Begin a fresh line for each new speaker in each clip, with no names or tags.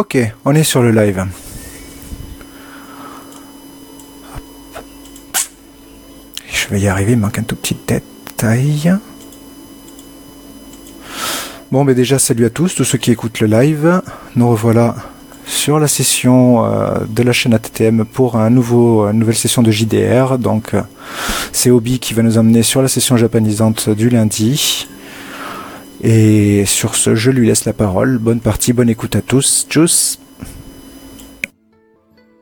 Ok, on est sur le live. Je vais y arriver, il manque un tout petit détail. Bon, mais déjà, salut à tous, tous ceux qui écoutent le live. Nous revoilà sur la session euh, de la chaîne ATTM pour un nouveau, une nouvelle session de JDR. Donc, euh, c'est Obi qui va nous emmener sur la session japonisante du lundi. Et sur ce, je lui laisse la parole. Bonne partie, bonne écoute à tous. Tchuss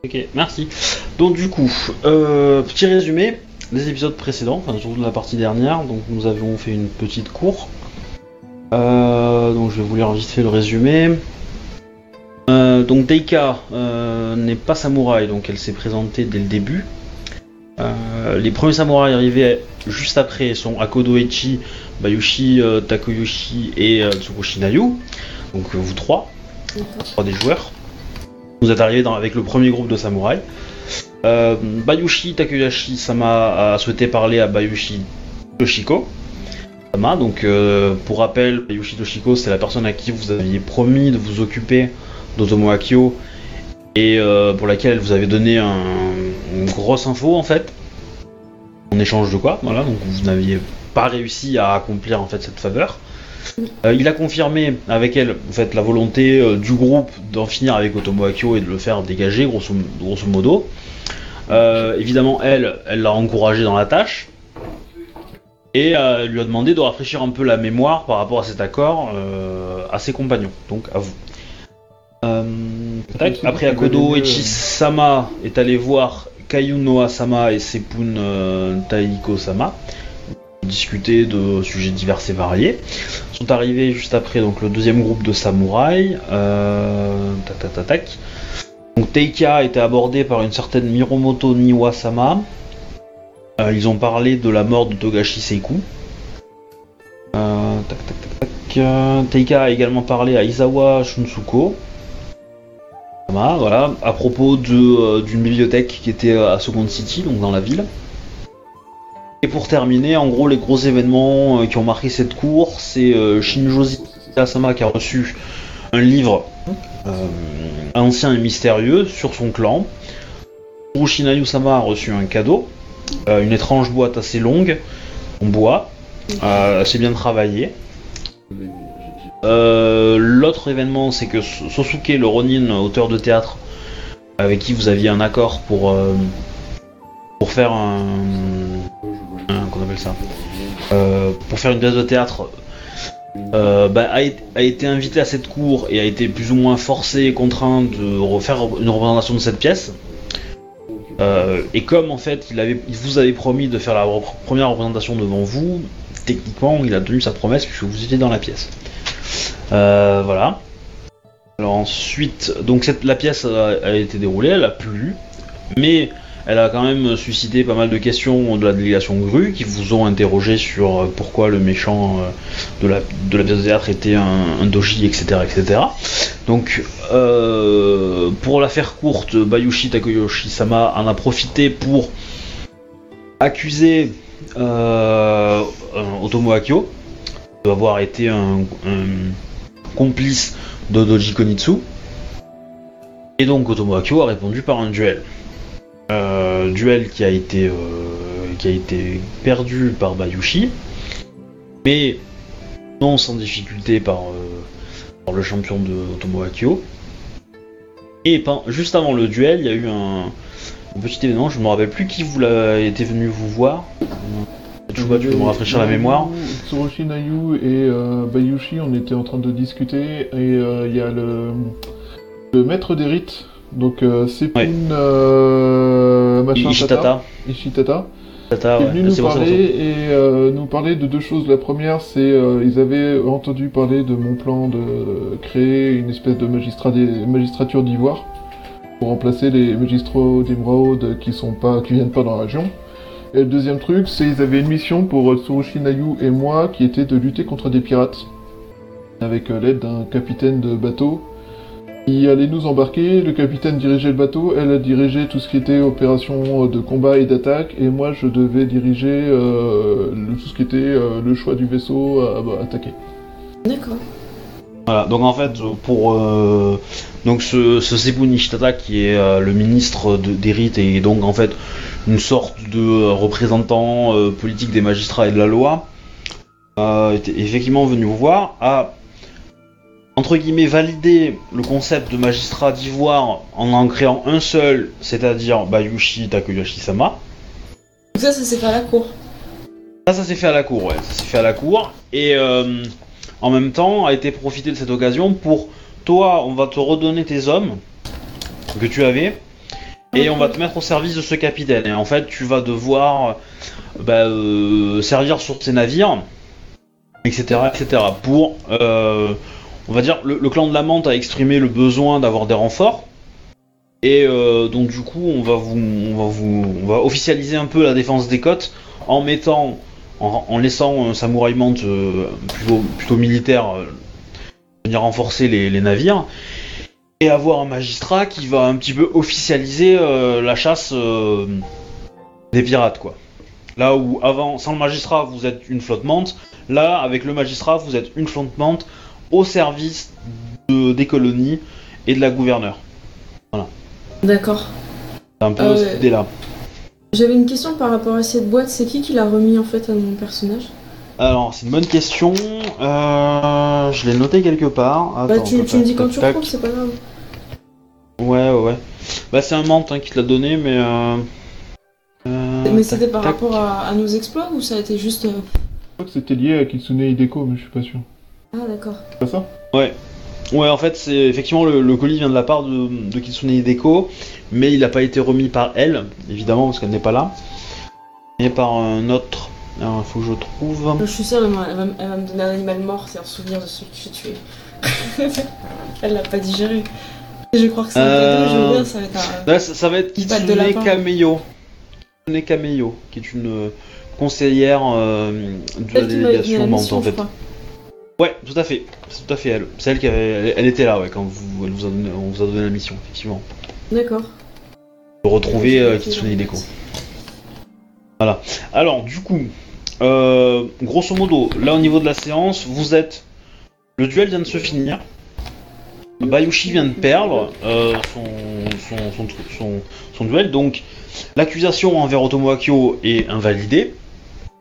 Ok, merci. Donc du coup, euh, petit résumé des épisodes précédents, enfin surtout de la partie dernière. Donc nous avions fait une petite cour. Euh, donc je vais vous lire vite fait le résumé. Euh, donc Deika n'est pas samouraï, donc elle s'est présentée dès le début. Euh, les premiers samouraïs arrivés juste après sont Akodo Echi, Bayushi, euh, Takoyoshi et euh, Tsukushi Nayu. Donc euh, vous trois, trois des joueurs. Vous êtes arrivés dans- avec le premier groupe de samouraïs. Euh, Bayushi Takoyashi Sama a souhaité parler à Bayushi Toshiko. Sama, donc pour rappel, Bayushi Toshiko c'est la personne à qui vous aviez promis de vous occuper d'Otomo Akio et euh, pour laquelle elle vous avait donné un- une grosse info en fait. En échange de quoi, voilà, donc vous n'aviez pas réussi à accomplir en fait cette faveur. Euh, il a confirmé avec elle en fait la volonté euh, du groupe d'en finir avec Otomo Akio et de le faire dégager grosso, grosso modo. Évidemment elle, elle l'a encouragé dans la tâche et lui a demandé de rafraîchir un peu la mémoire par rapport à cet accord à ses compagnons, donc à vous. Euh, tac, après Akodo
donner,
Echi Sama est allé voir Kayu Noa Sama et Sepun euh, Taiko Sama discuter de sujets divers et variés. Sont arrivés juste après donc le deuxième groupe de samouraïs. Euh, tac tac tac tac. Donc Teika était abordé par une certaine Miromoto Niwa-sama. Euh, ils ont parlé de la mort de Togashi Seiku. Euh, tac tac tac tac. Euh, Teika a également parlé à Izawa Shunsuko. Voilà, à propos euh, d'une bibliothèque qui était à Second City, donc dans la ville. Et pour terminer, en gros, les gros événements euh, qui ont marqué cette cour, c'est euh, Shinjo Sama qui a reçu un livre euh, ancien et mystérieux sur son clan. Urushinayu Sama a reçu un cadeau, euh, une étrange boîte assez longue, en bois, euh, assez bien travaillée. Euh, L'autre événement, c'est que Sosuke, le Ronin, auteur de théâtre, avec qui vous aviez un accord pour, euh, pour faire un, qu'on appelle ça Euh, pour faire une pièce de théâtre bah, a, été- invité à cette cour et a été plus ou moins forcé et contraint de refaire une représentation de cette pièce. Et comme en fait il, avait, il vous avait promis de faire la première représentation devant vous, techniquement il a tenu sa promesse puisque vous étiez dans la pièce. Euh, voilà. Alors ensuite, donc la pièce a, a été déroulée, elle a plu, mais elle a quand même suscité pas mal de questions de la délégation GRU qui vous ont interrogé sur euh, pourquoi le méchant euh, de, la, de pièce de théâtre était un, doji, etc. etc. Donc, euh, pour la faire courte, Bayushi Takoyoshi-sama en a profité pour accuser euh, euh, Otomo Akio d'avoir été un, complice de Doji Konitsu. Et donc Otomo Akio a répondu par un duel. Euh, duel qui a été qui a été perdu par Bayushi, mais non sans difficulté par, par le champion de Otomo Akio. Et juste avant le duel, il y a eu un, un petit événement, je ne me rappelle plus qui vous l'a été venu vous voir. Tu peux me rafraîchir la mémoire
Tsurushi Nayu et euh, Bayushi, on était en train de discuter et euh, il y a le, le maître des rites, donc euh, Sepun
Ouais.
euh, machin
Ishitata.
Tata, Ishitata,
Tata,
qui est
ouais.
venu nous
c'est bon,
parler et euh, nous parler de deux choses. La première, c'est euh, ils avaient entendu parler de mon plan de créer une espèce de magistrature d'ivoire pour remplacer les magistrats d'émeraude qui sont viennent pas dans la région. Et le deuxième truc, c'est ils avaient une mission pour euh, Tsurushi Nayu et moi qui était de lutter contre des pirates avec euh, l'aide d'un capitaine de bateau qui allait nous embarquer. Le capitaine dirigeait le bateau, elle dirigé tout ce qui était opération de combat et d'attaque, et moi je devais diriger euh, tout ce qui était euh, le choix du vaisseau à attaquer.
D'accord.
Voilà, donc en fait, pour euh, donc ce, ce Sebu Nishitata qui est euh, le ministre de- des rites et donc en fait une sorte de euh, représentant euh, politique des magistrats et de la loi, euh, était effectivement venu vous voir, a entre guillemets validé le concept de magistrat d'ivoire en en créant un seul, c'est-à-dire Bayushi Takeyoshi-sama.
Donc ça, ça s'est fait à la cour.
Ça, ça s'est fait à la cour, ouais. Ça s'est fait à la cour. Et euh, en même temps, a été profité de cette occasion pour toi, on va te redonner tes hommes que tu avais. Et on va te mettre au service de ce capitaine. Et en fait, tu vas devoir bah, euh, servir sur ces navires, etc., etc. Pour, euh, on va dire, le, le clan de la Mante a exprimé le besoin d'avoir des renforts. Et euh, donc du coup, on va vous, on va vous, on va officialiser un peu la défense des côtes en mettant, en, en laissant un samouraï Mante euh, plutôt, plutôt militaire euh, venir renforcer les, les navires et avoir un magistrat qui va un petit peu officialiser euh, la chasse des pirates quoi. Là où avant, sans le magistrat, vous êtes une flotte Mante, là avec le magistrat, vous êtes une flotte Mante au service de- des colonies et de la gouverneure.
D'accord.
C'est un peu
Euh,
cette idée là.
J'avais une question par rapport à cette boîte. C'est qui qui l'a remis en fait à mon personnage?
Alors, c'est une bonne question. Euh, je l'ai noté quelque part.
Bah,
Attends,
tu,
tac,
tu me dis quand tu retrouves, c'est pas grave.
Ouais, ouais, ouais. Bah, c'est un menthe hein, qui te l'a donné, mais. Euh... euh,
Mais c'était par
tac.
rapport à, à nos exploits ou ça a été juste. euh,
Je crois que c'était lié à Kitsune Hideko, mais je suis pas sûr.
Ah, d'accord.
C'est pas ça?
Ouais, en fait, c'est effectivement le, le colis vient de la part de, de Kitsune Hideko, mais il n'a pas été remis par elle, évidemment, parce qu'elle n'est pas là. Mais par un autre. Alors, il faut que je trouve.
Je suis sûre, elle, va, elle va me donner un animal mort, c'est un souvenir de celui que j'ai tué. elle l'a pas digéré. Je crois que
Euh,
bien, ça va être un.
Là, ça, ça va être Kitsune. Kameyo. Kitsune Kameyo, qui est une euh, conseillère euh, de la délégation Mante, en fait.
crois.
Ouais, tout à fait. C'est tout à fait elle. C'est elle qui avait, elle, elle était là, ouais, quand vous, elle vous a donné, on vous a donné la mission, effectivement.
D'accord.
De retrouver euh, Kitsune
dans
Hideko. Voilà. Alors, du coup, euh, grosso modo, là au niveau de la séance, vous êtes. Le duel vient de se finir. Bayushi vient de perdre euh, son, son, son, tru- son- son duel, donc l'accusation envers Otomo Akio est invalidée.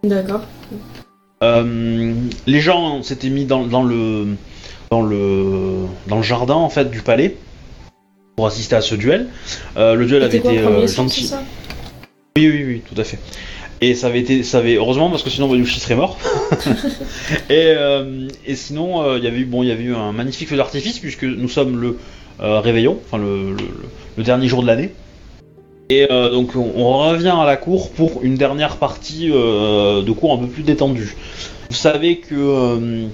D'accord.
Euh, les gens s'étaient mis dans, dans le dans le dans le jardin en fait du palais pour assister à ce duel. Euh, le duel avait
quoi,
été euh, gentil. Oui, oui, oui, tout à fait. Et ça avait été, ça avait heureusement parce que sinon Bayushi serait mort. et, euh, et sinon, euh, il y avait eu, bon, il y avait eu un magnifique feu d'artifice puisque nous sommes le euh, réveillon, enfin le, le- le dernier jour de l'année. Et euh, donc on, on revient à la cour pour une dernière partie euh, de cours un peu plus détendue. Vous savez que euh,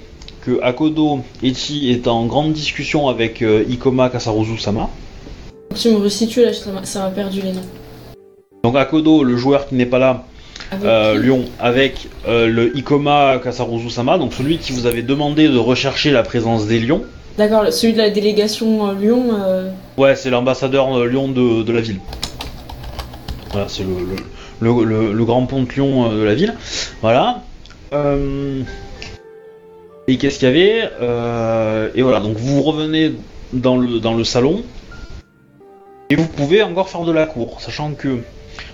que Akodo Echi est en grande discussion avec Ikoma Kasaruzu-sama.
Tu me resitues là, ça m'a- perdu les noms.
Donc Akodo, le joueur qui n'est pas là,
Avec
Lyon avec le Ikoma Kasaruzu-sama, donc celui qui vous avait demandé de rechercher la présence des lions.
D'accord, celui de la délégation Lyon.
Ouais, c'est l'ambassadeur Lyon de, de la ville. Voilà, c'est le, le, le- le- le grand pont de Lyon euh, de la ville. Voilà. Euh, Et qu'est-ce qu'il y avait Euh, Et voilà, donc vous revenez dans le, dans le salon. Et vous pouvez encore faire de la cour, sachant que.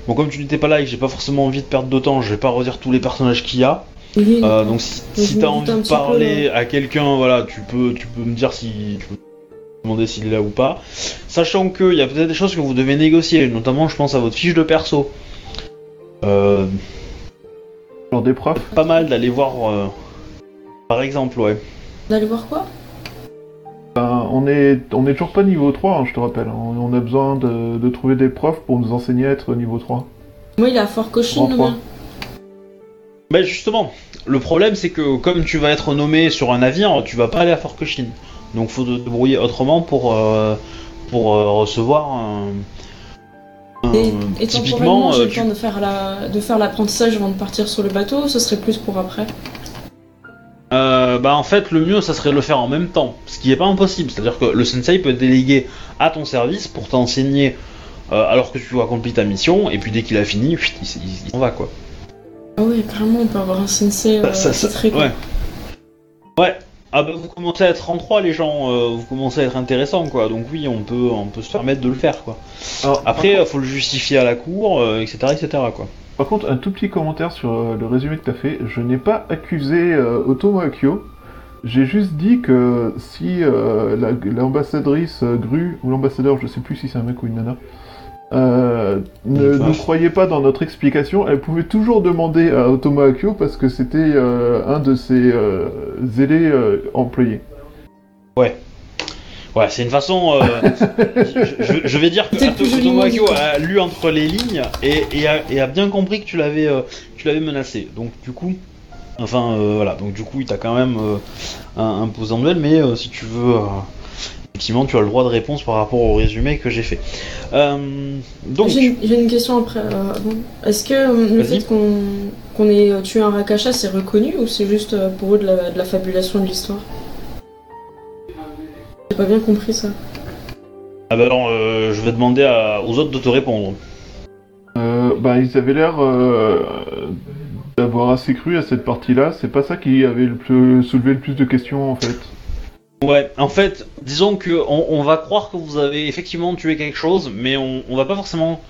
Bon, comme tu n'étais pas là et que j'ai pas forcément envie de perdre de temps, je vais pas redire tous les personnages qu'il y a.
oui,
Euh, donc si, si t'as envie de
peu,
parler à quelqu'un, voilà, tu peux, tu peux me dire si tu peux me demander s'il est là ou pas. Sachant qu'il y a peut-être des choses que vous devez négocier, notamment je pense à votre fiche de perso. Euh,
Genre des profs
pas mal d'aller voir, euh, par exemple, ouais.
D'aller voir quoi?
Ben, on est on est toujours pas niveau 3, hein, je te rappelle. On, on a besoin de, de trouver des profs pour nous enseigner à être niveau 3.
Moi, il est à Fort Cochin,
En
le
trois.
mien.
Mais justement, le problème c'est que comme tu vas être nommé sur un navire, tu vas pas aller à Fort Cochin. Donc faut te débrouiller autrement pour, euh, pour euh, recevoir un.
Et, et
typiquement,
temporellement, j'ai
euh,
le
tu-
temps de faire la, de faire l'apprentissage avant de partir sur le bateau. Ce serait plus pour après.
Euh, bah en fait le mieux ça serait de le faire en même temps, ce qui est pas impossible. C'est-à-dire que le sensei peut déléguer à ton service pour t'enseigner euh, alors que tu as accompli ta mission, et puis dès qu'il a fini, il, s- il- il s'en va quoi.
Ah ouais, carrément, on peut avoir un sensei euh,
Ça- ça-
titré, quoi.
ouais. Ouais. Ah bah vous commencez à être en trois les gens, euh, vous commencez à être intéressant quoi. Donc oui, on peut on peut se permettre de le faire quoi.
Alors,
Après, euh, faut le justifier à la cour, euh, etc., etc. quoi.
par contre, un tout petit commentaire sur euh, le résumé que t'as fait. Je n'ai pas accusé euh, Otomo Akio. J'ai juste dit que si euh, la- l'ambassadrice Gru, ou l'ambassadeur, je sais plus si c'est un mec ou une nana, euh, ne nous croyait pas dans notre explication, elle pouvait toujours demander à Otomo Akio parce que c'était euh, un de ses euh, zélés euh, employés.
Ouais, c'est une façon. euh, je, je- je vais dire que Otomo Akio a lu entre les lignes et, et a, et a bien compris que tu l'avais euh, tu l'avais menacé. Donc du coup, enfin euh, voilà, donc du coup il t'a quand même euh, un- en duel, mais euh, si tu veux. Effectivement, tu as le droit de réponse par rapport au résumé que j'ai fait. Euh, donc,
J'ai une, j'ai une question après. euh. Est-ce que euh, le
Vas-y.
fait qu'on qu'on ait tué un Rakasha, c'est reconnu ou c'est juste euh, pour eux de la, de la fabulation de l'histoire? J'ai pas bien compris ça.
ah bah alors, euh, je vais demander à- aux autres de te répondre.
Euh, bah, ils avaient l'air euh, d'avoir assez cru à cette partie-là. C'est pas ça qui avait le plus, soulevé le plus de questions en fait.
Ouais, en fait, disons que on, on va croire que vous avez effectivement tué quelque chose, mais on, on va pas forcément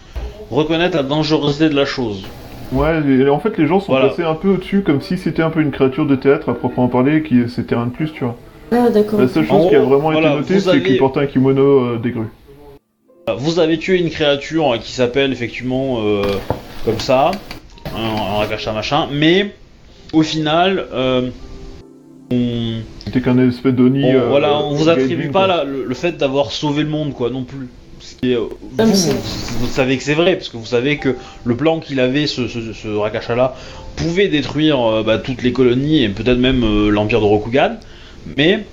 reconnaître la dangerosité de la chose.
Ouais, et en fait les gens sont
Voilà.
passés un peu au-dessus comme si c'était un peu une créature de théâtre à proprement parler, qui c'était rien de plus, tu vois.
Ah d'accord.
La seule
En
chose qui a vraiment
voilà,
été notée, c'est
avez-
qu'il portait un kimono euh, des grues.
Vous avez tué une créature qui s'appelle effectivement euh, comme ça, un, un machin, mais au final, euh, on,
C'était qu'un espèce d'oni.
on-
euh,
voilà, on vous attribue pas la- le, le fait d'avoir sauvé le monde, quoi, non plus. Euh, vous, vous, vous savez que c'est vrai, parce que vous savez que le plan qu'il avait, ce, ce, ce Rakasha-là, pouvait détruire euh, bah, toutes les colonies et peut-être même euh, l'empire de Rokugan, mais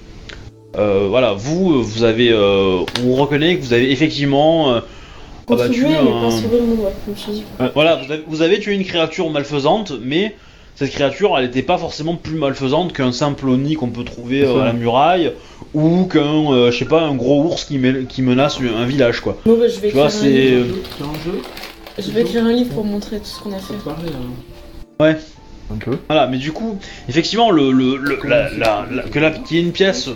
euh, voilà, vous, vous avez, euh, on reconnaît que vous avez effectivement euh, tué
mais
un-
pas sauver le monde, ouais, comme je dis.
voilà, vous avez, vous avez tué une créature malfaisante, mais cette créature, elle n'était pas forcément plus malfaisante qu'un simple Oni qu'on peut trouver euh, à la muraille, ou qu'un, euh, je sais pas, un gros ours qui, menace un village, quoi.
Bon, bah, je vais
Tu vois,
écrire un
c'est...
jeu
Je vais écrire un livre pour montrer tout ce qu'on a fait.
Hein.
Un peu.
Voilà, mais du coup, effectivement, le, le, le- la, la- la- que là, qu'il y ait une pièce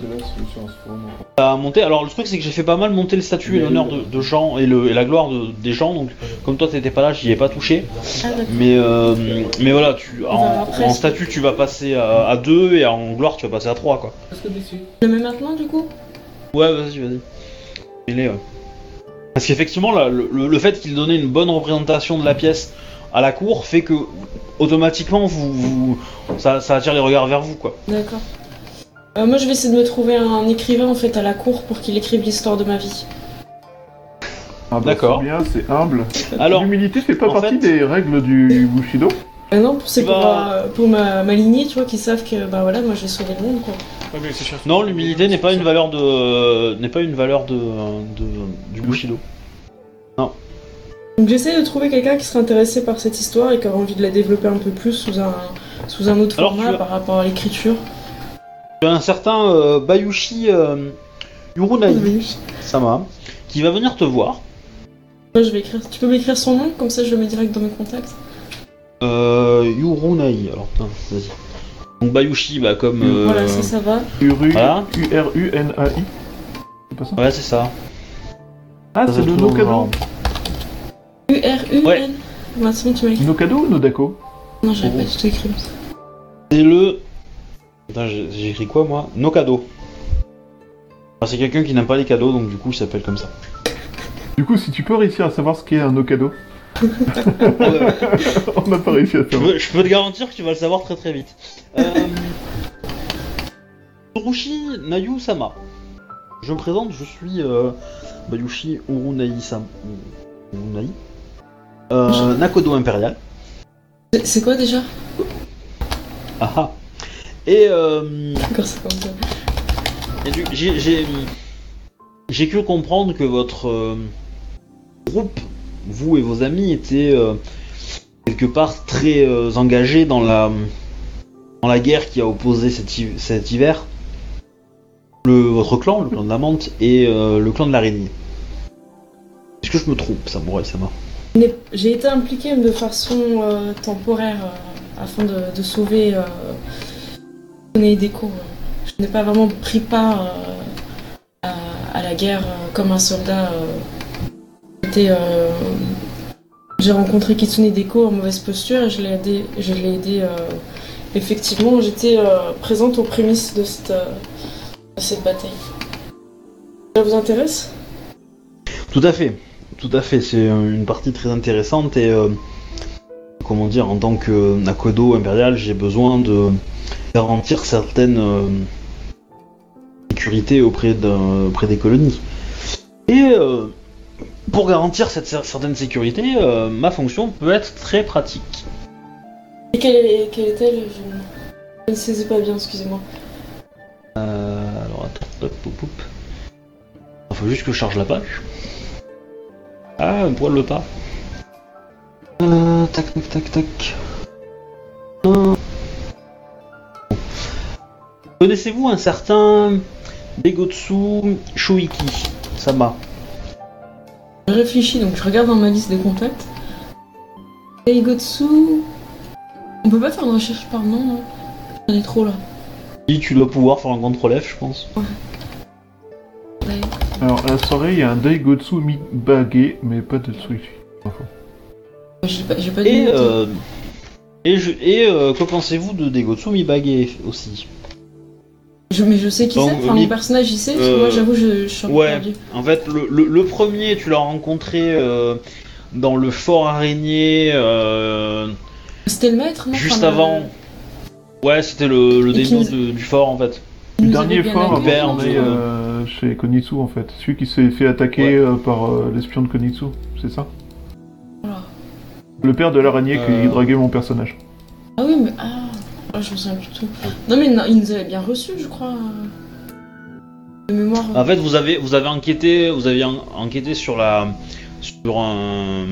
à monter. Alors, le truc, c'est que j'ai fait pas mal monter le statut et l'honneur de, de gens et, le, et la gloire de- des gens, donc comme toi, t'étais pas là, j'y ai pas touché.
Ah.
Mais, euh, mais voilà, tu, en, statut, tu vas passer à, à 2 et en gloire, tu vas passer à 3, quoi.
Parce que déçu.
Je le mets maintenant du coup?
Ouais, vas-y, vas-y. Il est, ouais. Parce qu'effectivement, le- le fait qu'il donnait une bonne représentation de la pièce à la cour fait que automatiquement, vous, vous- ça, ça attire les regards vers vous, quoi.
D'accord. Euh, moi je vais essayer de me trouver un écrivain en fait à la cour pour qu'il écrive l'histoire de ma vie.
Ah bah,
D'accord.
C'est bien, c'est humble.
Alors,
L'humilité fait pas partie
fait-
des règles du Bushido.
Ah non, pour- c'est pour,
Bah-
euh, pour ma, ma lignée, tu vois, qu'ils savent que bah voilà, moi j'ai sauvé le monde quoi.
non, l'humilité n'est pas une valeur de, n'est pas une valeur de, de- du Bushido.
Donc j'essaie de trouver quelqu'un qui serait intéressé par cette histoire et qui aurait envie de la développer un peu plus sous un, sous un autre
Alors,
format
tu as-
par rapport à l'écriture.
Tu as un certain euh, Bayushi euh, Yurunai Sama qui va venir te voir.
Moi, je vais écrire. Tu peux m'écrire son nom, comme ça je le mets direct dans mes contacts.
Euh, Yurunai. Alors, putain, vas-y. Donc Bayushi, bah comme. euh,
Voilà, ça, ça va.
Uru,
Voilà.
U-R-U-N-A-I. C'est pas ça
Ouais, c'est ça.
Ah,
Ça,
c'est le
toujours genre.
U-R-U-N.
Ouais.
C'est bon, tu m'as écrit.
Nokado ou Nodako
Non, j'avais pas du tout écrit.
C'est le. Attends, j'ai j'ai écrit quoi moi? Nokado. Enfin, c'est quelqu'un qui n'aime pas les cadeaux, donc du coup il s'appelle comme ça.
Du coup, si tu peux réussir à savoir ce qu'est un Nokado,
Ouais.
on n'a pas réussi à
Je
savoir.
peux, je peux te garantir que tu vas le savoir très très vite. Euh... Nayu Sama. Je me présente, je suis euh, Bayushi Urunai Sama. Urunai? Euh, Nakodo Impérial.
C'est- quoi déjà?
Ah ah. Et, euh,
D'accord, c'est comme ça.
et du- j'ai- cru comprendre que votre euh, groupe, vous et vos amis, étaient euh, quelque part très euh, engagés dans la dans la guerre qui a opposé cet, hi- cet hiver le, votre clan, le clan de la menthe, et le clan de l'araignée. Est-ce que je me trompe, Samurai Sama
J'ai été impliquée de façon euh, temporaire euh, afin de, sauver euh, Tony Deco. Je n'ai pas vraiment pris part à, la guerre comme un soldat. J'ai rencontré Kitsune Deco en mauvaise posture et je l'ai aidé. Effectivement, j'étais présente aux prémices de cette bataille. Ça vous intéresse?
Tout à fait, tout à fait. C'est euh, une partie très intéressante et euh, comment dire, en tant que Nakodo impérial, j'ai besoin de garantir certaines euh, sécurités auprès, des colonies. Et euh, pour garantir cette cer- certaine sécurité, euh, ma fonction peut être très pratique.
Et quelle, est- quelle est-elle? Je, ne- je ne saisis pas bien, excusez-moi.
Euh, alors attends, hop, hop, hop. Il faut juste que je charge la page. Ah, un poil le pas. Euh, tac, tac, tac, tac. Euh. Connaissez-vous un certain Begotsu Shuiki Sama?
Je réfléchis, donc je regarde dans ma liste des contacts. Eigotsu. On peut pas faire une recherche par nom, hein J'en ai trop là.
Si tu dois pouvoir faire un contrôle F, je pense.
Ouais.
Alors, à la soirée, il y a un Daigotsu Mibage, mais pas de Tsuichi.
J'ai pas, j'ai pas
Et, euh, et, je, et euh, que pensez-vous de Degotsu Mibage aussi?
Je- mais je sais qui
donc,
c'est, enfin
mi-
mon personnage il sait, parce que
euh,
moi j'avoue je, je suis un peu
Ouais,
perdue.
en fait, le, le- le premier, tu l'as rencontré euh, dans le fort araignée, euh,
C'était le maître, non?
Juste
Enfin, le-
avant. Ouais, c'était le, le
Et qui
démon
nous-
de- du fort en fait.
Le dernier fort, est euh, chez Konitsu en fait. Celui qui s'est fait attaquer
Ouais.
euh, par euh, l'espion de Konitsu, c'est ça?
Voilà.
Le père de l'araignée
Euh.
qui draguait mon personnage.
Ah oui, mais. Ah, ah, je me souviens plus du tout. Non, mais non, il nous avait bien reçus, je crois. De mémoire.
En fait, vous avez, vous avez enquêté, vous avez en- enquêté sur la, sur un,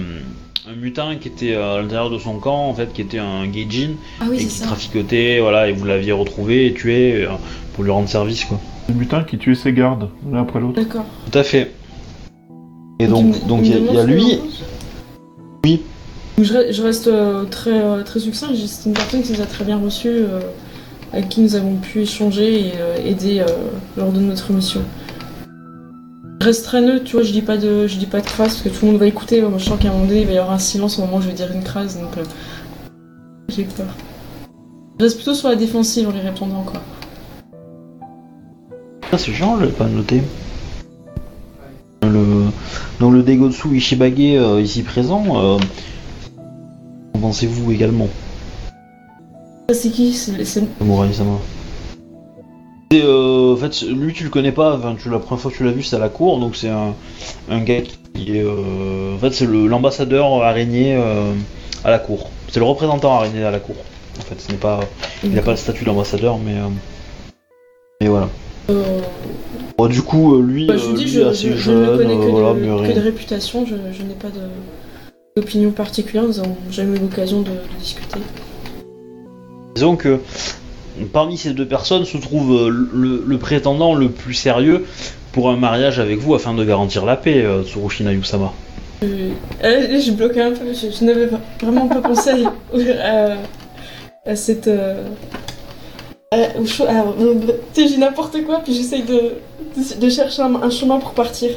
un mutin qui était à l'intérieur de son camp, en fait, qui était un Gaijin
ah oui,
et
c'est
qui
ça.
traficotait, voilà, et vous l'aviez retrouvé et tué euh, pour lui rendre service, quoi.
Le mutin qui tuait ses gardes, l'un après l'autre.
D'accord.
Tout à fait. Et donc, donc il y, a- y lui. Oui.
Je, re- je reste euh, très, euh, très succinct. C'est une personne qui nous a très bien reçus, avec qui nous avons pu échanger et aider lors de notre mission. Je reste très neutre, tu vois, je dis pas de, je dis pas de crasse parce que tout le monde va écouter. Moi, je sens qu'à un moment donné, il va y avoir un silence au moment où je vais dire une crasse, donc euh, j'ai peur. Je reste plutôt sur la défensive en les répondant, quoi.
Ah, c'est chiant, je l'ai pas noté. Le, donc le Degotsu Ishibage euh, ici présent, euh, qu'en pensez-vous également,
c'est qui? C'est c'est-
Samurai Sama Et, euh, En fait, lui tu le connais pas, enfin, tu, la première fois que tu l'as vu c'est à la cour, donc c'est un, un gars qui est... euh, en fait c'est l'ambassadeur araignée euh, à la cour. C'est le représentant araignée à la cour. En fait, ce n'est pas... Il n'a pas le statut d'ambassadeur, mais... euh, mais voilà. Bon, du coup, lui,
bah, je dis, je,
assez
je- je ne
jeune,
connais que,
voilà,
de, que de réputation, je, n'ai pas d'opinion particulière, nous n'avons jamais eu l'occasion de, de discuter.
Disons que parmi ces deux personnes se trouve euh, le, le prétendant le plus sérieux pour un mariage avec vous afin de garantir la paix, euh, Tsurushina Yusama.
Je, euh, je bloquais un peu, je, je n'avais vraiment pas pensé à, à- à cette. euh, à- au cho- à- euh, tu sais, j'ai n'importe quoi, puis j'essaye de, de, de chercher un, un chemin pour partir.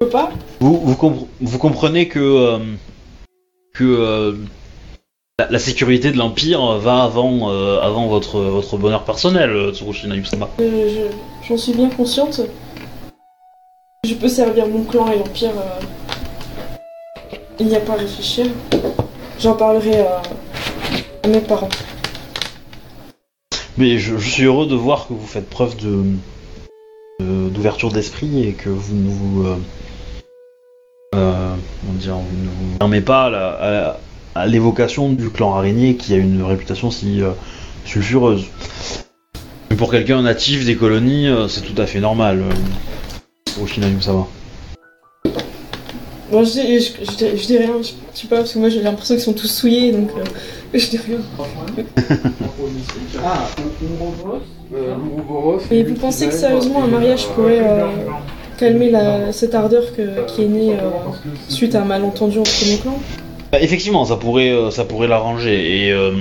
Je peux pas
Vous, vous, compre- vous comprenez que, euh, que euh, la, la sécurité de l'Empire va avant, euh, avant votre, votre bonheur personnel, euh, Tsurushina Yusama.
Euh, je- J'en suis bien consciente. Je peux servir mon clan et l'Empire. euh, Il n'y a pas à réfléchir. J'en parlerai à, à mes parents.
Mais je, je suis heureux de voir que vous faites preuve de de- d'ouverture d'esprit et que vous ne vous euh, euh, comment dire, vous ne vous fermez pas à la- à, à l'évocation du clan araignée qui a une réputation si euh, sulfureuse. Mais pour quelqu'un natif des colonies, euh, c'est tout à fait normal. Euh, Oshinayu, ça va.
Bon, je dis, je, je, dis- je dis rien, je, je sais pas, parce que moi j'ai l'impression qu'ils sont tous souillés, donc euh, Je dis rien.
Lui
vous pensez que sérieusement un mariage pourrait euh, calmer la, cette ardeur que- qui est née euh, suite à un malentendu entre nos clans
effectivement, ça pourrait, euh, ça pourrait l'arranger. Et euh,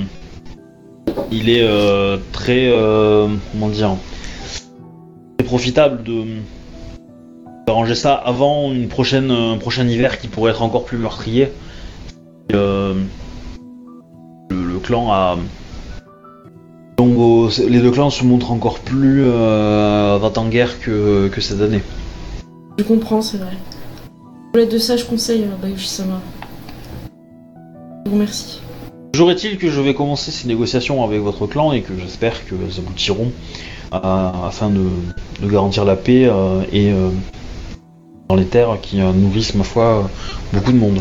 il est euh, très, comment dire, très profitable de d'arranger ça avant une prochaine, un prochain hiver qui pourrait être encore plus meurtrier. Le, clan a donc les deux clans se montrent encore plus euh, en guerre que, cette année.
Je comprends, c'est vrai. Pour l'aide de ça, je conseille euh, Bayushi-sama. Vous remercie.
Toujours est-il que je vais commencer ces négociations avec votre clan et que j'espère qu'elles aboutiront à- afin de, de garantir la paix euh, et euh, dans les terres qui euh, nourrissent ma foi euh, beaucoup de monde.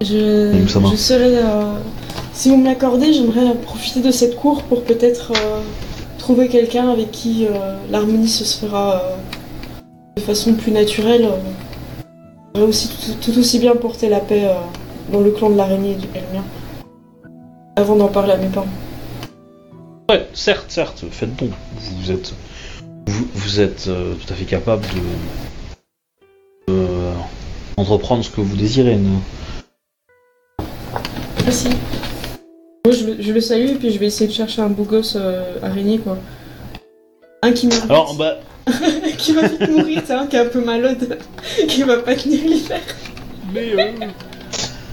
Je, euh, si vous me l'accordez, j'aimerais profiter de cette cour pour peut-être euh, trouver quelqu'un avec qui euh, l'harmonie se fera euh, de façon plus naturelle. euh. J'aimerais aussi tout, tout aussi bien porter la paix euh, dans le clan de l'araignée et du- et le mien. Avant d'en parler à mes parents.
Ouais, certes, certes, faites donc. Vous êtes, vous, vous êtes euh, tout à fait capable de, de, euh, entreprendre ce que vous désirez. ne-
Merci. Moi, je, le- je le salue et puis je vais essayer de chercher un beau gosse euh, araignée, quoi. Un qui meurt
Alors,
vite,
bah,
qui va vite mourir, c'est un qui est un peu malade, qui va pas tenir l'hiver.
Mais euh,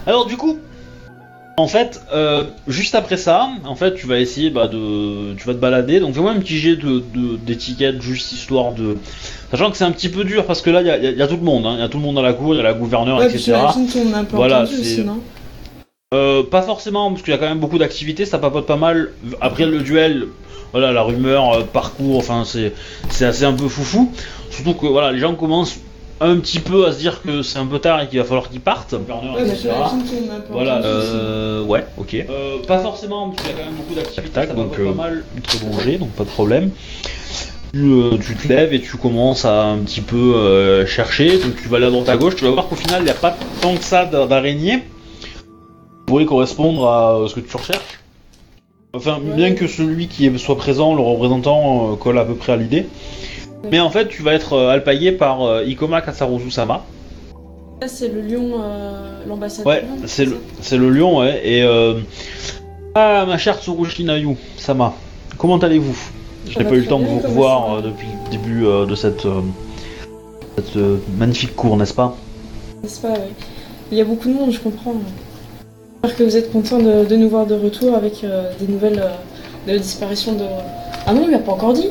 Alors du coup, en fait, euh, juste après ça, en fait, tu vas essayer bah, de, tu vas te balader. Donc fais-moi un petit jet de de- d'étiquette, juste histoire de, sachant que c'est un petit peu dur parce que là, il y y a- il y a tout le monde, hein. il y a tout le monde dans la cour, il y a la gouverneure,
Ouais,
etc.
j'imagine qu'on a un peu
Voilà,
entendu
c'est-
aussi, non
Euh, pas forcément, parce qu'il y a quand même beaucoup d'activités, ça papote pas mal. Après le duel, voilà, la rumeur, euh, parcours, enfin c'est c'est assez un peu foufou. Surtout que voilà, les gens commencent un petit peu à se dire que c'est un peu tard et qu'il va falloir qu'ils partent. Gouverneur,
Ouais, bah,
etc.
j'imagine qu'on a un peu
Voilà, euh, ouais, ok. Euh, pas forcément, parce qu'il y a quand même beaucoup d'activités, Tac, ça donc, papote euh, pas mal, très bon jet, donc pas de problème. Tu, euh, tu te lèves et tu commences à un petit peu euh, chercher, donc tu vas aller à droite à gauche, tu vas voir qu'au final il n'y a pas tant que ça d'a- d'araignées qui pourrait correspondre à euh, ce que tu recherches. Enfin,
Ouais.
bien que celui qui est- soit présent, le représentant, euh, colle à peu près à l'idée. Mais en fait, tu vas être euh, alpagué par euh, Ikoma Katsarozu-sama.
Ça, c'est le lion, euh, l'ambassadeur.
Ouais, c'est le,
ça
c'est le lion, ouais. Et ah, ma chère Tsurushi Nayu, Sama, comment allez-vous? Je n'ai pas eu le temps de vous revoir depuis le début de cette, cette magnifique cour, n'est-ce pas?
N'est-ce pas, ouais. Il y a beaucoup de monde, je comprends. J'espère que vous êtes content de, de nous voir de retour avec euh, des nouvelles euh, de la disparition de. Ah non, il lui a pas encore dit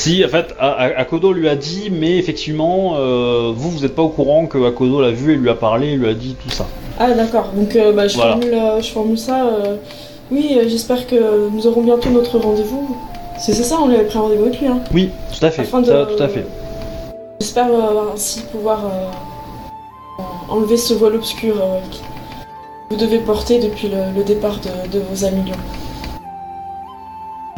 Si, en fait, Akodo lui a dit, mais effectivement, euh, vous, vous n'êtes pas au courant que Akodo l'a vu et lui a parlé, et lui a dit tout ça.
Ah d'accord, donc euh, bah, je,
Voilà.
formule, euh, je formule ça. euh, Oui, j'espère que nous aurons bientôt notre rendez-vous. C'est ça, on lui avait pris un rendez-vous avec lui. Hein.
Oui, tout à fait,
Afin de-
ça, tout à fait.
J'espère ainsi pouvoir enlever ce voile obscur que vous devez porter depuis le, le départ de, de vos amis.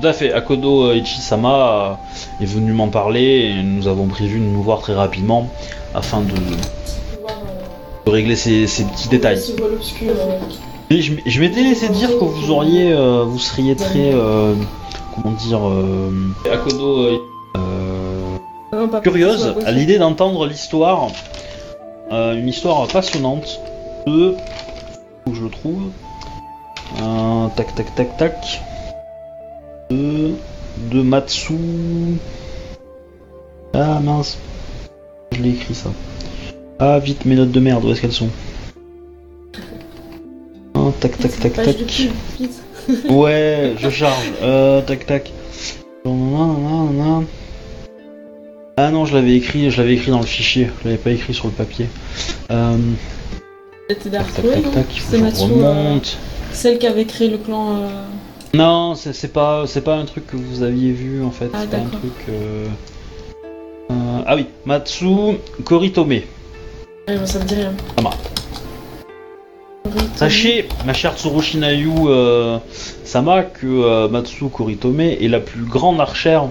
Tout à fait, Akodo euh, Ichi-sama euh, est venu m'en parler et nous avons prévu de nous voir très rapidement afin de, régler ces, ces petits détails. Et je, m'étais laissé dire que vous auriez, euh, vous seriez très, euh, comment dire, euh, Akodo,
non, pas
curieuse à l'idée d'entendre l'histoire, une histoire passionnante de, où je le trouve, tac tac tac tac, de, de Matsu, ah mince, je l'ai écrit ça, ah vite mes notes de merde, où est-ce qu'elles sont Ah, Tac tac tac tac. Ouais, je charge. Euh, tac tac. Ah non, je l'avais écrit, je l'avais écrit dans le fichier. Je l'avais pas écrit sur le papier. Euh,
C'était
tac tac tac tac. il faut
C'est
que je
Mathieu, euh,
remonte.
celle qui avait créé le clan. euh,
Non, c'est pas, c'est pas un truc que vous aviez vu en fait.
Ah,
c'est pas un truc. euh, euh, Ah oui, Matsu Koritome.
bon, ça me dit rien.
Sama. Sachez, ma chère Tsurushi Nayu euh, Sama, que Matsu Koritome est la plus grande archère,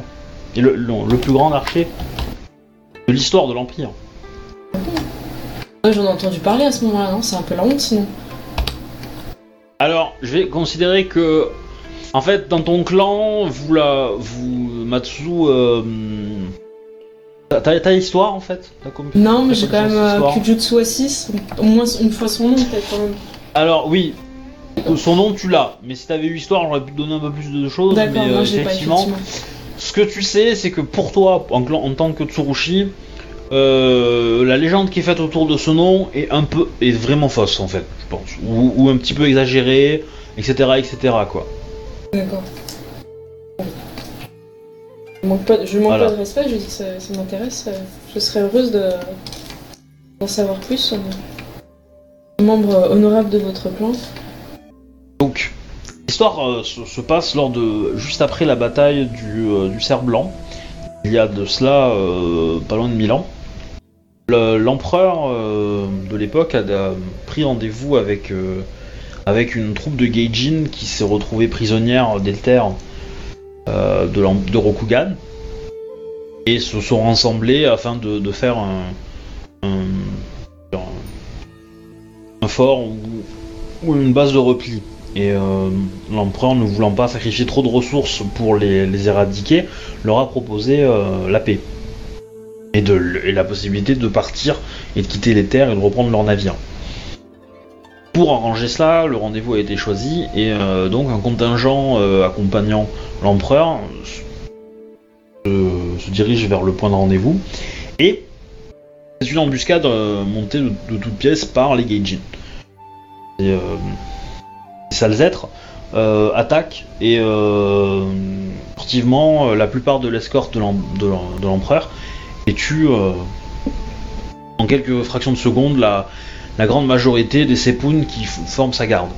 et le, non, le plus grand archer de l'histoire de l'Empire.
Ouais, J'en ai entendu parler à ce moment-là, non? C'est un peu la honte sinon.
Alors, je vais considérer que, en fait, dans ton clan, vous la, vous, Matsu, euh, t'as, histoire en fait?
Non, mais j'ai quand même euh, Kujutsu à 6, au moins une fois son nom peut-être quand même.
Alors oui, son nom tu l'as, mais si t'avais eu histoire, j'aurais pu te donner un peu plus de choses.
D'accord,
mais
moi
euh,
j'ai pas
effectivement,
effectivement.
ce que tu sais, c'est que pour toi, en, clan- en tant que Tsurushi, euh, la légende qui est faite autour de ce nom est un peu, est vraiment fausse en fait, je pense, ou, ou un petit peu exagérée, etc., etc. quoi.
D'accord. Je manque pas, je manque
Voilà.
pas de respect, je dis que ça, ça m'intéresse. euh, Je serais heureuse de d'en savoir plus membre honorable de votre clan.
Donc, l'histoire euh, se, se passe lors de juste après la bataille du, euh, du cerf blanc. Il y a de cela euh, pas loin de 1000 ans. Le- L'empereur de l'époque a, a pris rendez-vous avec, avec une troupe de Geijin qui s'est retrouvée prisonnière d'Elter euh, de, Rokugan et se sont rassemblés afin de, faire un, fort ou, une base de repli. Et euh, l'empereur, ne voulant pas sacrifier trop de ressources pour les, éradiquer, leur a proposé euh, la paix. Et, et la possibilité de partir et de quitter les terres et de reprendre leur navire. Pour arranger cela, le rendez-vous a été choisi et euh, donc un contingent euh, accompagnant l'empereur se, dirige vers le point de rendez-vous et c'est une embuscade euh, montée de, toutes pièces par les Gaijin. Et, les sales êtres attaquent et sportivement euh, la plupart de l'escorte de l'em- de l'em- de l'empereur et euh, en quelques fractions de secondes la, la grande majorité des Sepun qui forment sa garde.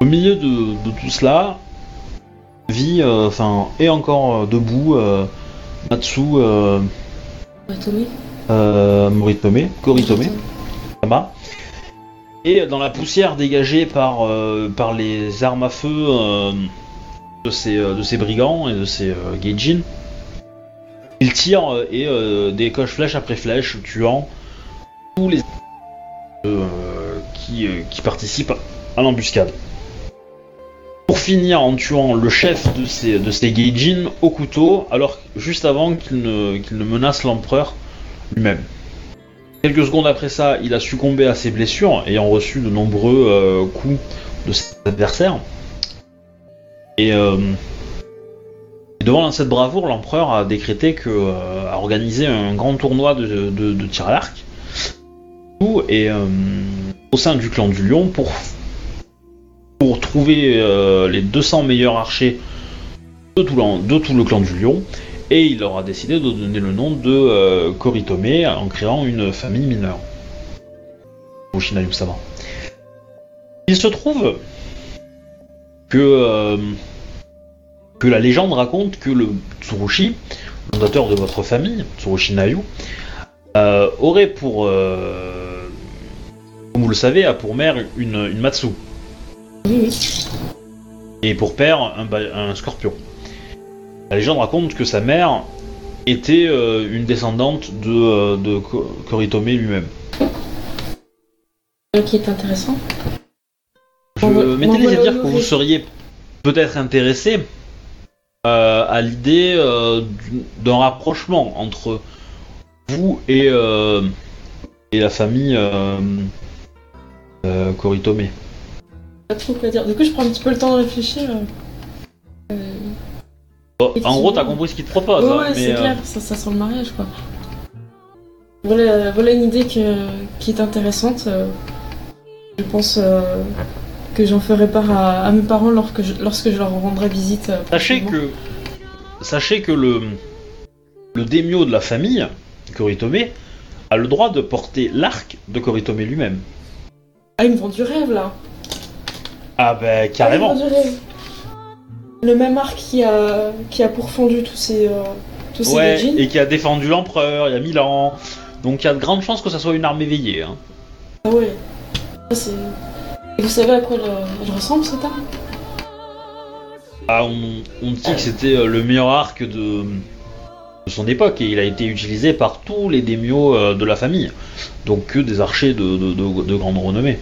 Au milieu de, de tout cela, vit, euh, enfin, est encore euh, debout euh, Matsu euh,
Tommy
euh, Moritome, Koritome, Tama. Et dans la poussière dégagée par, euh, par les armes à feu euh, de, ces, euh, de ces brigands et de ces euh, Gaijin, il tire euh, et euh, décoche flèche après flèche, tuant tous les euh, qui, euh, qui participent à l'embuscade. Pour finir en tuant le chef de ces, de ces Gaijin au couteau, alors juste avant qu'il ne, ne menace l'empereur lui-même. Quelques secondes après ça, il a succombé à ses blessures, ayant reçu de nombreux euh, coups de ses adversaires. Et euh, devant cette bravoure, l'empereur a décrété que euh, a organisé un grand tournoi de tir à l'arc. Et euh, au sein du clan du Lion pour pour trouver euh, les 200 meilleurs archers de tout, le clan du Lion et il leur a décidé de donner le nom de euh, Koritome en créant une famille mineure. Oshina Yusama. Il se trouve que, que la légende raconte que le Tsurushi, fondateur de votre famille, Tsurushi Nayu, aurait pour, comme vous le savez, a pour mère une, une Matsu
Oui,
et pour père un, un scorpion. La légende raconte que sa mère était euh, une descendante de, euh, de Ko- Koritome lui-même.
Euh, Qui est intéressant.
Je m'étais laissé dire que vous seriez peut-être intéressé euh, à l'idée euh, d'un rapprochement entre vous et, euh, et la famille euh, euh, Koritome.
Pas trop quoi dire. Du coup, je prends un petit peu le temps de réfléchir. Euh,
Bon, en gros, t'as compris ce qu'il te propose.
ouais,
hein,
ouais,
mais,
c'est
euh,
clair, ça, ça sent le mariage quoi. Voilà, voilà une idée que- qui est intéressante. euh, Je pense euh, que j'en ferai part à, à mes parents lorsque je, lorsque je leur rendrai visite. euh,
Sachez que, sachez que le, le daimyo de la famille, Koritome, a le droit de porter l'arc de Koritome lui-même.
Ah, ils me vendent du rêve là
Ah ben
Ah, ils me
carrément.
vendent du rêve. Le même arc qui a, qui a pourfendu tous ces, euh, tous ces
Ouais, et qui a défendu l'empereur il y a mille ans. Donc il y a de grandes chances que ça soit une arme éveillée. hein.
Ah ouais. Et vous savez à quoi elle, elle ressemble cette arme?
Ah, on, on dit que c'était euh, le meilleur arc de, de son époque et il a été utilisé par tous les daimyos euh, de la famille. Donc que des archers de, de, de- de grande renommée.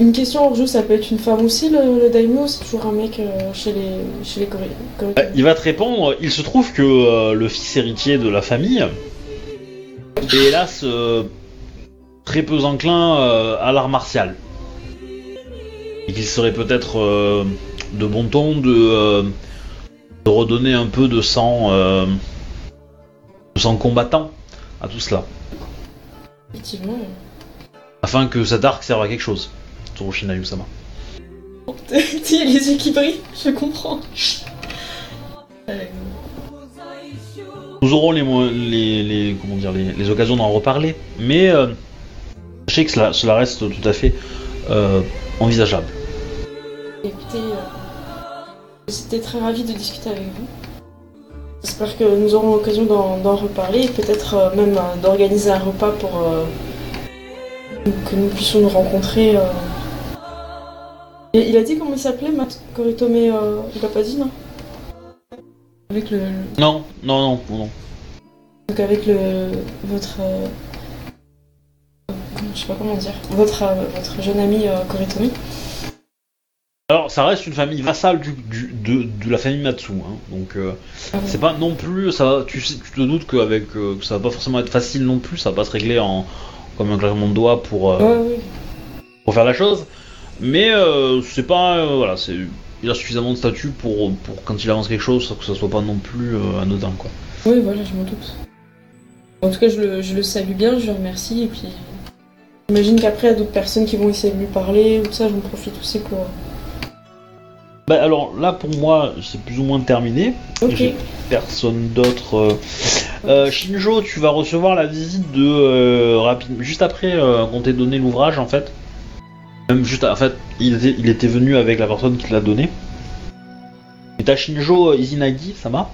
Une question hors jeu, ça peut être une femme aussi, le, le daimyo, c'est toujours un mec euh, chez les, chez les Coré-
Euh,
Coréens.
Il va te répondre, il se trouve que euh, le fils héritier de la famille est hélas euh, très peu enclin à l'art martial. Et qu'il serait peut-être de bon ton de, de redonner un peu de sang, euh, de sang combattant à tout cela.
Effectivement.
Afin que cet arc serve à quelque chose. Tsurushina Yusama.
Tu sais, les yeux qui brillent, je comprends. Euh,
Nous aurons les, les, les- comment dire, les, les occasions d'en reparler, mais euh, sachez que cela, cela reste tout à fait euh, envisageable.
écoutez, j'étais très ravie de discuter avec vous. J'espère que nous aurons l'occasion d'en reparler et peut-être euh, même euh, d'organiser un repas pour euh, que nous puissions nous rencontrer. Et il a dit comment il s'appelait, Matt Koritome euh, Il a pas dit, non Avec le.
Non, non, non, non, non.
Donc avec le. votre. je sais pas comment dire. Votre, votre jeune ami Koritome.
Alors, ça reste une famille vassale du, du- de, de la famille Matsu, hein, donc euh, c'est pas non plus, ça, tu, te doutes qu'avec, euh, que ça va pas forcément être facile non plus, ça va pas se régler en comme un claquement de doigts pour, euh, pour faire la chose, mais c'est pas, voilà, c'est, il a suffisamment de statut pour, pour quand il avance quelque chose, que ça soit pas non plus anodin, quoi.
Oui, voilà, je m'en doute. En tout cas, je le, je le salue bien, je le remercie, et puis j'imagine qu'après, il y a d'autres personnes qui vont essayer de lui parler, ou ça, j'en profite aussi pour...
Bah alors là pour moi c'est plus ou moins terminé.
Ok,
J'ai personne d'autre. euh. Euh, Shinjo, tu vas recevoir la visite de euh, juste après qu'on t'ait donné l'ouvrage en fait. Même juste, en fait, il était, il était venu avec la personne qui l'a donné. Et t'as Shinjo Izanagi, ça va?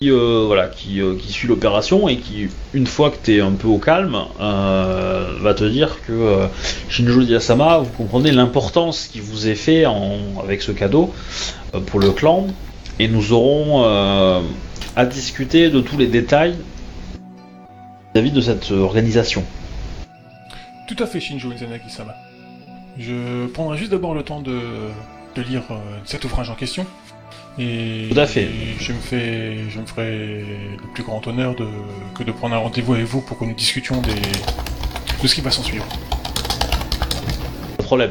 Qui, euh, voilà, qui, euh, qui suit l'opération et qui, une fois que t'es un peu au calme, euh, va te dire que Shinjo Yasama, vous comprenez l'importance qui vous est fait avec ce cadeau pour le clan, et nous aurons à discuter de tous les détails vis-à-vis de cette organisation.
Tout à fait, Shinjo Izanagi-sama. Je prendrai juste d'abord le temps de, lire cet ouvrage en question. Et
Tout à fait.
je me fais, je me ferai le plus grand honneur de, que de prendre un rendez-vous avec vous pour que nous discutions des, de ce qui va s'en suivre.
Pas de problème.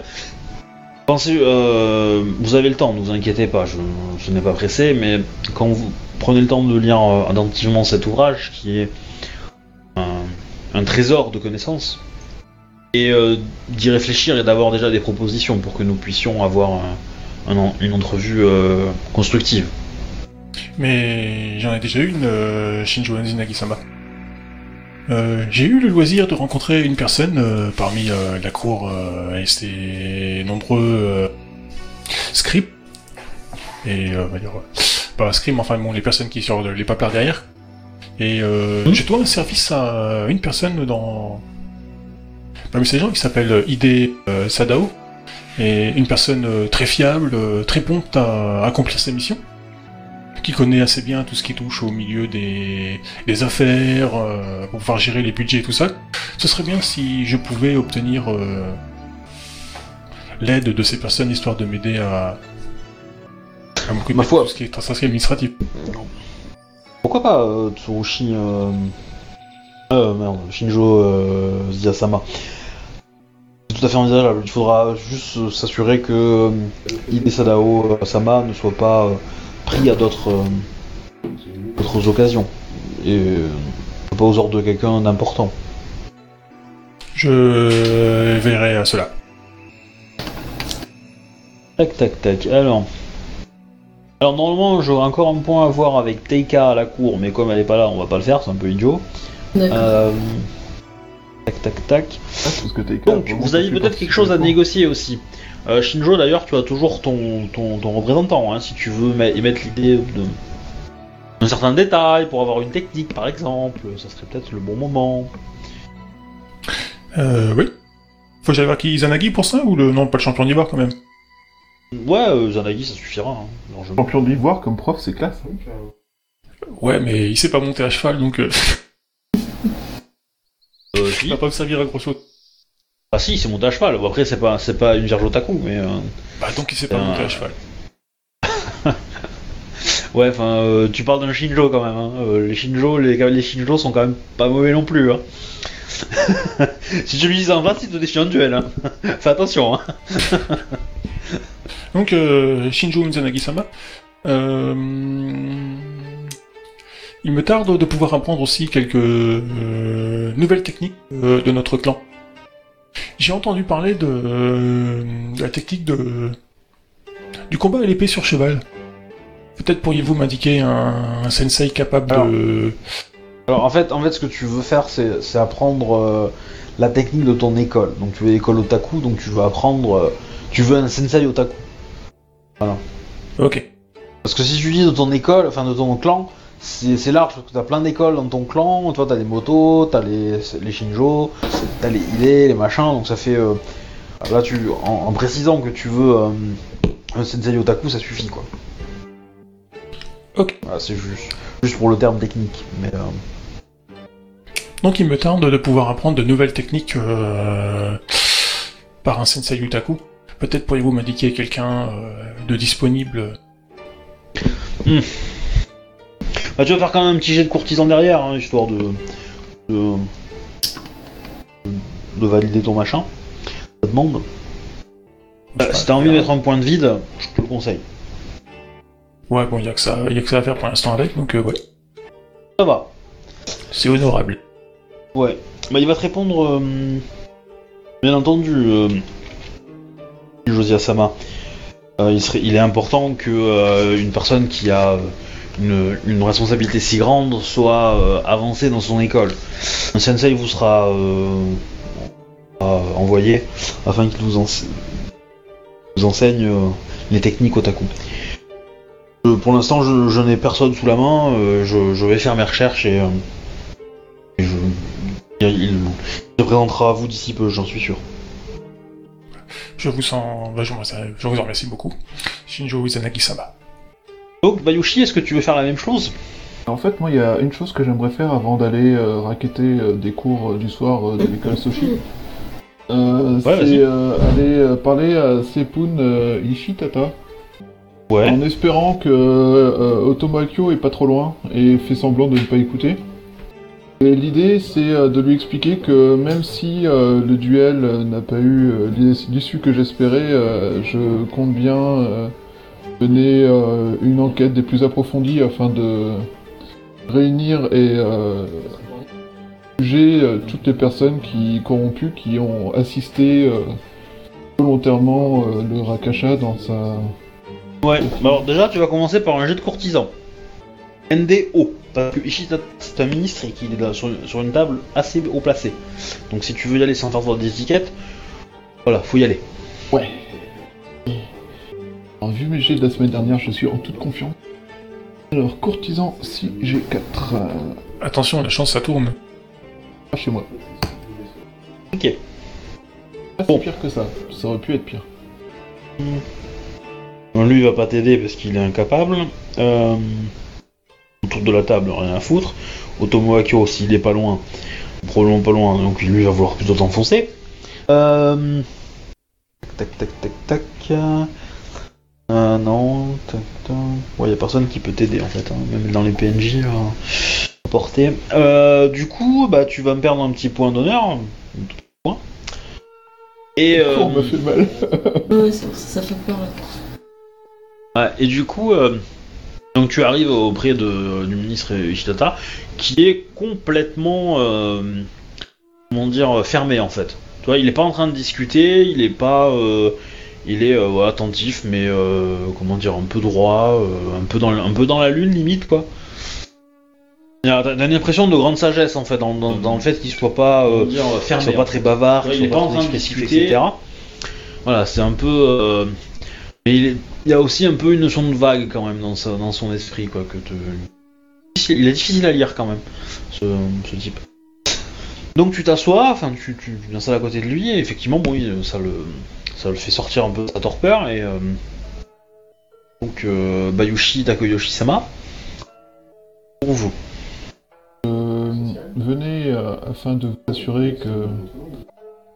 Pensez, euh, vous avez le temps, ne vous inquiétez pas, je, je n'ai pas pressé, mais quand vous prenez le temps de lire euh, attentivement cet ouvrage, qui est un, un trésor de connaissances, et euh, d'y réfléchir et d'avoir déjà des propositions pour que nous puissions avoir un- un une entrevue euh, constructive.
Mais j'en ai déjà une, euh, Shinjo Izanagi-sama. Euh, j'ai eu le loisir de rencontrer une personne euh, parmi la cour et ses nombreux scripts et on va dire pas scripts, mais enfin bon les personnes qui sur les paplards derrière. Et
Mhm.
je dois un service à une personne dans parmi ces gens qui s'appelle Ide Sadao et une personne euh, très fiable, euh, très prompte à accomplir sa mission qui connaît assez bien tout ce qui touche au milieu des, des affaires, euh, pour pouvoir gérer les budgets et tout ça, ce serait bien si je pouvais obtenir euh, l'aide de ces personnes histoire de m'aider à, à m'occuper
Ma
de
foi.
tout ce qui est administratif.
Pourquoi pas euh, Tsurushi... Euh... merde, Shinjo Ziyasama tout à fait envisageable. Il faudra juste euh, s'assurer que euh, Ide Sadao euh, Sama ne soit pas pris à d'autres d'autres occasions. Et pas aux ordres de quelqu'un d'important.
Je verrai à cela.
Tac tac tac. Alors... Alors normalement j'aurais encore un point à voir avec Teika à la cour, mais comme elle est pas là, on va pas le faire, c'est un peu idiot.
d'accord.
Euh... Tac tac tac.
Ah, parce que t'es
Donc, vous avez peut-être quelque chose à négocier aussi. Euh, Shinjo, d'ailleurs, tu as toujours ton, ton, ton représentant, hein, si tu veux émettre l'idée de d'un certain détail pour avoir une technique, par exemple, ça serait peut-être le bon moment.
Euh, oui. Faut que j'aille voir qui Izanagi pour ça ou le non pas le champion d'Ivoire quand même?
Ouais, euh, Zanagi, ça suffira, hein.
Champion d'ivoire comme prof, c'est classe. hein.
Ouais, mais il sait pas monter à cheval donc euh, Il va pas me servir à grand chose.
Ah si, c'est monté à cheval. Bon, après, c'est pas, c'est pas une vierge otaku, mais... euh,
Bah donc il s'est pas monté à cheval.
Ouais, enfin, euh, tu parles d'un Shinjo quand même. Hein. Euh, les Shinjo, les, les Shinjo sont quand même pas mauvais non plus. Hein. si tu lui dis en face, il te déchire un duel. Hein. Fais attention. Hein.
Donc euh, Shinjo Mizanagi-sama, euh, il me tarde de pouvoir apprendre aussi quelques euh, nouvelles techniques euh, de notre clan. J'ai entendu parler de, euh, de la technique de du combat à l'épée sur cheval. Peut-être pourriez-vous m'indiquer un, un sensei capable
Alors.
de...
Alors en fait, en fait, ce que tu veux faire, c'est c'est apprendre la technique de ton école. Donc tu veux l'école otaku, donc tu veux apprendre, tu veux un sensei otaku.
Ok.
Parce que si tu dis de ton école, enfin de ton clan, c'est large parce que t'as plein d'écoles dans ton clan. Toi, t'as les motos, t'as les, les Shinjo, t'as les Ile, les machins. Donc ça fait. euh, là, tu, en, en précisant que tu veux euh, un sensei otaku, ça suffit quoi.
Ok.
Voilà, c'est juste, juste pour le terme technique. Mais euh,
Donc il me tarde de pouvoir apprendre de nouvelles techniques par un sensei Utaku. Peut-être pourriez-vous m'indiquer quelqu'un de disponible
bah, tu vas faire quand même un petit jet de courtisan derrière, hein, histoire de, de de valider ton machin. Ça demande. Bah, si t'as envie de mettre un point de vide, je te le conseille.
Ouais, bon, il y a que ça, y a que ça à faire pour l'instant avec, donc euh, ouais,
Ça va.
c'est honorable.
Ouais. Bah, il va te répondre. euh, bien entendu, euh, Josiah Sama. Euh, il, serait, il est important que euh, une personne qui a euh, une, responsabilité si grande soit euh, avancée dans son école. Un sensei vous sera euh, envoyé afin qu'il vous, ense- vous enseigne euh, les techniques otaku. Pour l'instant, je, n'ai personne sous la main. je, vais faire mes recherches et, je, il, se présentera à vous d'ici peu, j'en suis sûr.
Je vous sens, je, vous remercie beaucoup. Shinjo Izanagi-sama.
Donc, Bayushi, est-ce que tu veux faire la même chose?
En fait, moi, il y a une chose que j'aimerais faire avant d'aller euh, raqueter euh, des cours euh, du soir de l'école Soshi. C'est aller parler à Sepun Ishitata
Ouais.
en espérant que Otomakyo est pas trop loin et fait semblant de ne pas écouter. Et l'idée, c'est de lui expliquer que même si euh, le duel n'a pas eu l'is- l'issue que j'espérais, euh, je compte bien mener euh, une enquête des plus approfondies afin de réunir et euh, juger euh, toutes les personnes qui corrompues qui ont assisté euh, volontairement euh, le Rakasha dans sa
Ouais. Bah alors, déjà, tu vas commencer par un jet de courtisan. NDO. Parce que Ishita, c'est un ministre et qu'il est là sur, sur une table assez haut placée. Donc, si tu veux y aller sans faire voir des étiquettes, voilà, faut y aller.
Ouais. Alors, vu mes jets de la semaine dernière, je suis en toute confiance. Alors, courtisan 6G4. Euh,
Attention, la chance ça tourne.
pas chez moi.
Ok. Bon.
si pire que ça. Ça aurait pu être pire.
Bon, lui, il va pas t'aider parce qu'il est incapable. Euh, autour de la table, rien à foutre. Otomo Akio, s'il est pas loin, probablement pas loin, donc lui va vouloir plutôt t'enfoncer. Euh... Tac, tac, tac, tac. Euh, non, tac, tac. Ouais, y a personne qui peut t'aider en fait, hein, même dans les PNJ portée. Euh, du coup, bah, tu vas me perdre un petit point d'honneur. un tout petit point. Et, euh,
Oh, on m'a fait mal.
Ouais, ça, ça fait peur là.
Ouais, et du coup, euh, donc tu arrives auprès de, du ministre Ishitata, qui est complètement, euh, comment dire, fermé en fait. Tu vois, il est pas en train de discuter, il est pas, euh, il est euh, attentif, mais euh, comment dire, un peu droit, euh, un peu dans, le- un peu dans la lune limite quoi. T'as une impression de grande sagesse en fait dans, dans- dans le fait qu'il soit pas, euh, qu'il soit pas très bavard,
Ouais,
qu'il
il pas
pas
en
très
train de
expressif,
discuter.
etc. Voilà, c'est un peu. mais il, est- il y a aussi un peu une notion de vague quand même dans, sa- dans son esprit, quoi. Que te... difficile- Il est difficile à lire quand même, ce, ce type. Donc tu t'assois, enfin tu, tu tu à côté de lui, et effectivement, bon, il- ça le, ça le fait sortir un peu de sa torpeur, et. euh, donc, euh, Bayushi Takoyoshi-sama. Pour vous.
Euh, venez afin de vous assurer que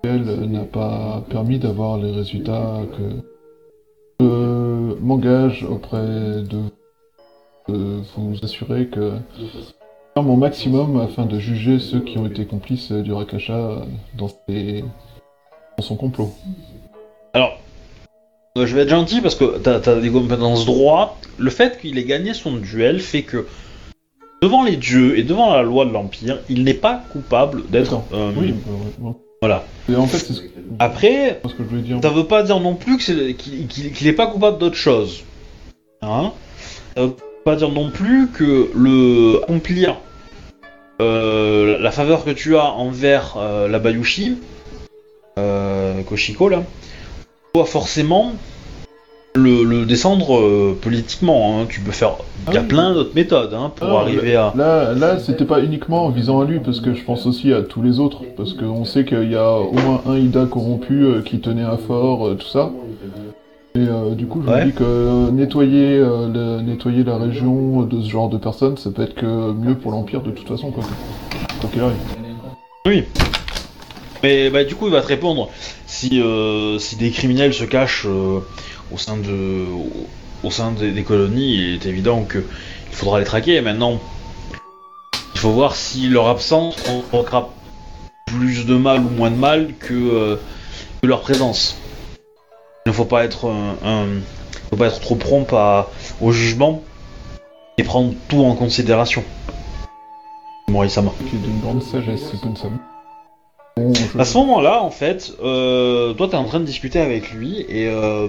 Elle n'a pas permis d'avoir les résultats que je m'engage auprès de de vous assurer que faire mon maximum afin de juger ceux qui ont été complices du Rakasha dans son complot.
Alors, euh, je vais être gentil parce que t'as as des compétences droit. Le fait qu'il ait gagné son duel fait que devant les dieux et devant la loi de l'Empire, il n'est pas coupable d'être. Euh,
Oui, bah.
Voilà.
Et en fait,
Après,
ce que je voulais dire.
ça veut pas dire non plus que c'est- qu'il qu'il- qu'il est pas coupable d'autre chose. Hein Ça veut pas dire non plus que le accomplir euh, la faveur que tu as envers la Bayushi, Koshiko là, doit forcément le, le descendre euh, politiquement. hein. Tu peux faire, il y a
Ah
plein d'autres méthodes hein, pour
Ah,
arriver à.
Là, là c'était pas uniquement en visant à lui, parce que je pense aussi à tous les autres, parce qu'on sait qu'il y a au moins un Ida corrompu euh, qui tenait un fort, euh, tout ça. Et euh, du coup, je
Ouais.
me dis que euh, nettoyer, euh, le- nettoyer la région de ce genre de personnes, ça peut être que mieux pour l'Empire de toute façon, quoi. Quoi qu'il arrive.
Oui. Mais bah, du coup, il va te répondre. Si, euh, des criminels se cachent euh, au sein, des, colonies, il est évident que il faudra les traquer. Maintenant, il faut voir si leur absence provoquera plus de mal ou moins de mal que, euh, leur présence. Il ne faut pas être trop prompt au jugement et prendre tout en considération. Morisama. À ce moment-là, en fait, euh, toi, t'es en train de discuter avec lui et euh,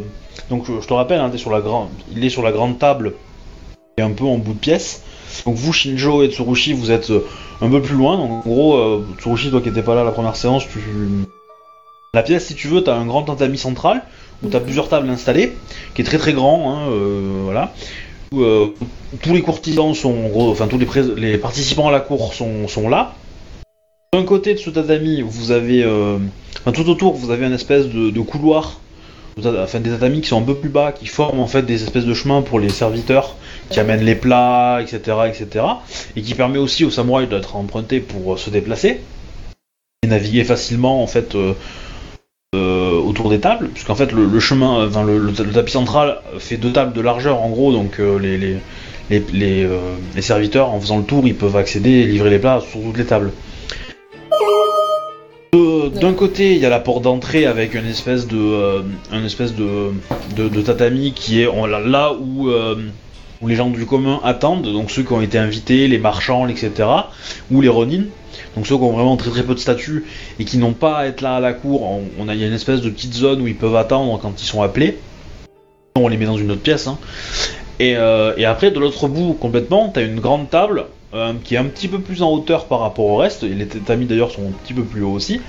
donc je te rappelle, hein, sur la il est sur la grande table et un peu en bout de pièce. Donc vous, Shinjo et Tsurushi, vous êtes euh, un peu plus loin. Donc en gros, euh, Tsurushi, toi qui étais pas là la première séance, tu la pièce, si tu veux, t'as un grand tatami central où t'as plusieurs tables installées, qui est très très grand, hein, voilà. Où, tous les courtisans sont, enfin tous les, les participants à la cour sont là. D'un côté de ce tatami, vous avez, euh, enfin tout autour, vous avez une espèce de, de couloir, enfin des tatamis qui sont un peu plus bas, qui forment en fait des espèces de chemins pour les serviteurs, qui amènent les plats, etc., etc., et qui permet aussi aux samouraïs d'être empruntés pour euh, se déplacer et naviguer facilement en fait euh, euh, autour des tables, puisqu'en fait le, le chemin, enfin le, le- le tapis central fait deux tables de largeur en gros, donc euh, les, les, les, les, les serviteurs en faisant le tour, ils peuvent accéder et livrer les plats sur toutes les tables. De- D'un côté, il y a la porte d'entrée avec une espèce de, euh, tatami qui est là, euh, où les gens du commun attendent, donc ceux qui ont été invités, les marchands, etc., ou les ronin, donc ceux qui ont vraiment très très peu de statut et qui n'ont pas à être là à la cour. On, a, il y a une espèce de petite zone où ils peuvent attendre quand ils sont appelés. On les met dans une autre pièce. hein. Et, euh, et après, de l'autre bout, complètement, t'as une grande table euh, qui est un petit peu plus en hauteur par rapport au reste. Et les tatamis d'ailleurs sont un petit peu plus hauts aussi.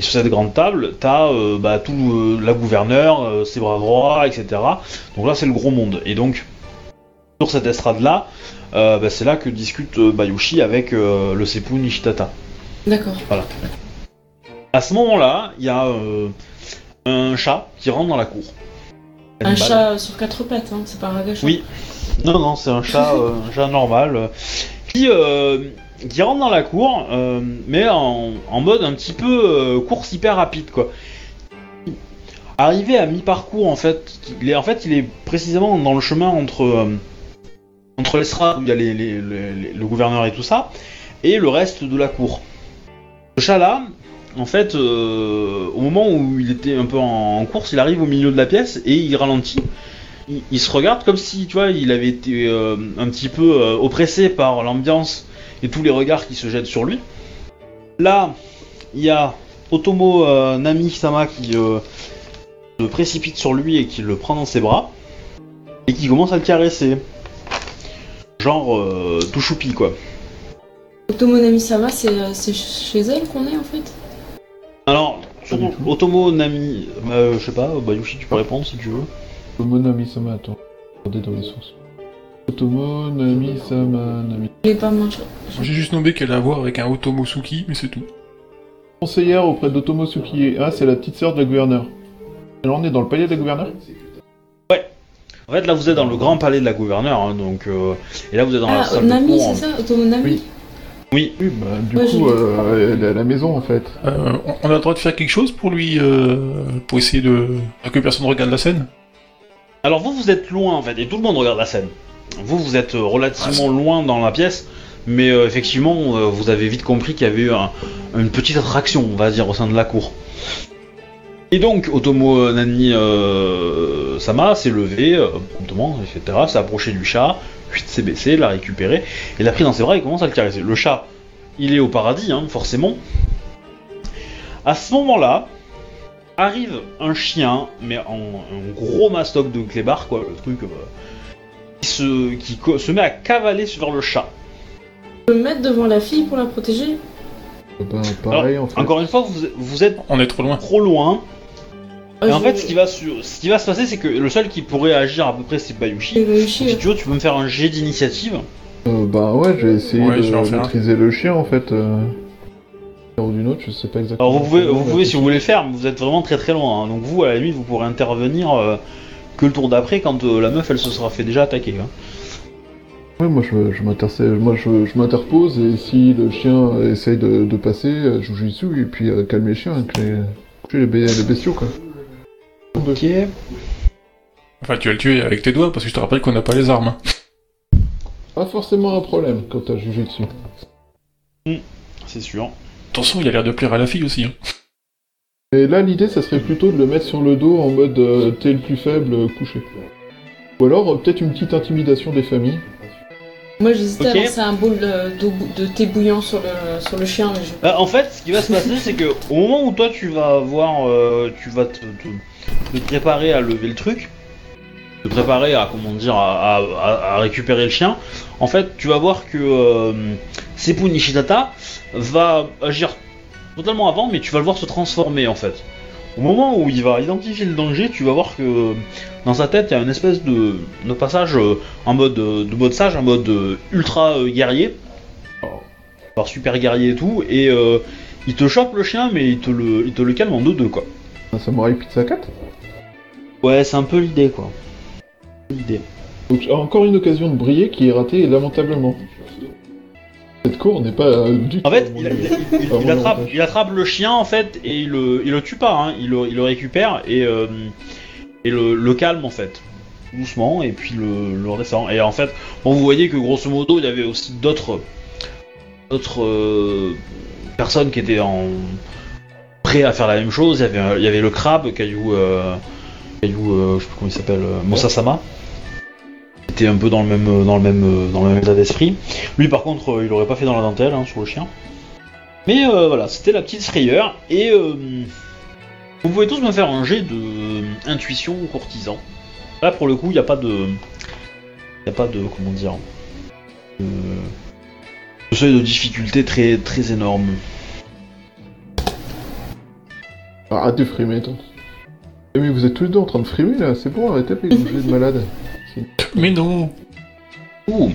Et sur cette grande table, t'as euh, bah, tout euh, la gouverneure, ses bras droits, etc. Donc là, c'est le gros monde. Et donc, sur cette estrade-là, bah, c'est là que discute Bayushi avec le Seppu Nishitata.
D'accord.
À ce moment-là, il y a un chat qui rentre dans la cour.
Un
Animal.
chat sur quatre pattes, hein, c'est pas un.
Oui. Non, non, c'est un chat, un chat normal qui, euh, qui rentre dans la cour, euh, mais en, mode un petit peu euh, course hyper rapide, quoi. Arrivé à mi-parcours, en fait, il est, en fait, il est précisément dans le chemin entre entre où il y a le gouverneur et tout ça, et le reste de la cour. Ce chat-là, en fait, au moment où il était un peu en course, il arrive au milieu de la pièce et il ralentit. Il, il se regarde comme si, tu vois, il avait été euh, un petit peu euh, oppressé par l'ambiance et tous les regards qui se jettent sur lui. Là, il y a Otomo euh, Nami Sama qui euh, se précipite sur lui et qui le prend dans ses bras et qui commence à le caresser. Genre euh, tout choupi quoi.
Otomonami Sama, c'est chez elle qu'on est en fait?
Alors. Otomo Nami, euh, je sais pas, Bayushi, tu peux répondre si tu veux.
Otomo Nami Sama, attends. Regardez dans les sources. Otomo Nami Sama Nami.
Je l'ai pas mangé.
J'ai juste nommé qu'elle a à voir avec un Otomosuki, mais c'est tout.
Conseillère auprès d'Otomo Sukie. Ah, c'est la petite sœur de la gouverneure. Alors on est dans le palais de la gouverneure
En fait, là, vous êtes dans le grand palais de la gouverneure, hein, donc, euh, et là, vous êtes dans la
Ah,
salle de
Nami, c'est ça Otomonami
Oui.
Oui.
Oui, bah, du
Ouais,
coup, euh, elle est à la maison en fait.
Euh, on- on a le droit de faire quelque chose pour lui, euh, pour essayer de que personne regarde la scène?
Alors vous, vous êtes loin en fait, et tout le monde regarde la scène. Vous, vous êtes euh, relativement loin dans la pièce, mais euh, effectivement, euh, vous avez vite compris qu'il y avait eu un- une petite attraction, on va dire, au sein de la cour. Et donc, Otomo Nani euh, Sama s'est levé, promptement, etc., s'est approché du chat, puis s'est baissé, l'a récupéré, et l'a pris dans ses bras et commence à le caresser. Le chat, il est au paradis, hein, forcément. À ce moment-là, arrive un chien, mais en un gros mastoc de clébard, quoi, le truc, euh, qui, se, qui co- se met à cavaler sur le chat.
Je peux me mettre devant la fille pour la protéger?
Ben, pareil en fait.
Encore une fois, vous, vous êtes
On est trop loin.
trop loin,
Ah,
et en fait, ce qui, va sur- ce qui va se passer, c'est que le seul qui pourrait agir à peu près, c'est Bayushi. si tu veux, tu peux me faire un jet d'initiative.
Euh, bah ouais, je vais essayer
Ouais,
de maîtriser le chien en fait. Euh... Ou d'une autre, je sais pas exactement.
Alors vous pouvez, vous pouvez si vous voulez le faire, mais vous êtes vraiment très très loin. hein. Donc vous, à la limite, vous pourrez intervenir euh, que le tour d'après quand euh, la meuf elle se sera fait déjà attaquer. hein.
Ouais, moi je, je m'interse- moi je, je m'interpose et si le chien essaye de, de passer, euh, je joue dessus et puis euh, calmer les chiens avec les, les, bé- les bestiaux quoi.
Ok.
Enfin, tu vas le tuer avec tes doigts parce que je te rappelle qu'on n'a pas les armes. hein.
Pas forcément un problème quand t'as jugé dessus.
C'est sûr.
Attention, il a l'air de plaire à la fille aussi. hein.
Et là l'idée ça serait plutôt de le mettre sur le dos en mode euh, t'es le plus faible euh, couché. Ou alors euh, peut-être une petite intimidation des familles.
Moi j'hésitais
Ok.
à lancer un bol de, de thé bouillant sur le, sur le chien, mais je...
Bah, en fait, ce qui va se passer, c'est que au moment où toi tu vas voir, euh, tu vas te, te- te préparer à lever le truc, te préparer à comment dire, à, à- à- à récupérer le chien. En fait, tu vas voir que euh, Seppu Nishidata va agir totalement avant, mais tu vas le voir se transformer en fait. Au moment où il va identifier le danger, tu vas voir que dans sa tête, il y a une espèce de, de passage euh, en mode euh, de mode sage, en mode euh, ultra guerrier, alors super guerrier et tout, et il te chope le chien, mais il te le, il te le calme en 2-2 quoi.
Un samouraï pizza 4
Ouais, c'est un peu l'idée quoi. L'idée.
Donc encore une occasion de briller qui est ratée lamentablement. Cette cour n'est pas euh, du tout.
En fait, il, il- attrape,
avantage.
il attrape le chien en fait et il le, il le tue pas, hein. il, le, récupère et, euh, et le, le calme en fait, doucement et puis le, le redescend. Et en fait, bon, vous voyez que grosso modo il y avait aussi d'autres d'autres euh, personnes qui étaient en prêts à faire la même chose. Il y avait, il y avait le crabe, Caillou, euh, Caillou, euh, je sais plus comment il s'appelle, euh, Mosasama. était un peu dans le même dans le même euh, dans le même état d'esprit. Lui par contre euh, il aurait pas fait dans la dentelle hein, sur le chien. Mais euh, voilà, c'était la petite frayeur et euh, vous pouvez tous me faire un jet de euh, intuition courtisan. Là pour le coup il n'y a pas de y a pas de comment dire de, de seuil de difficulté très très énorme.
Arrête de frimer, toi. Eh, mais vous êtes tous les deux en train de frimer là, c'est bon, arrêtez avec jeux de malade.
Mais non
Ouh.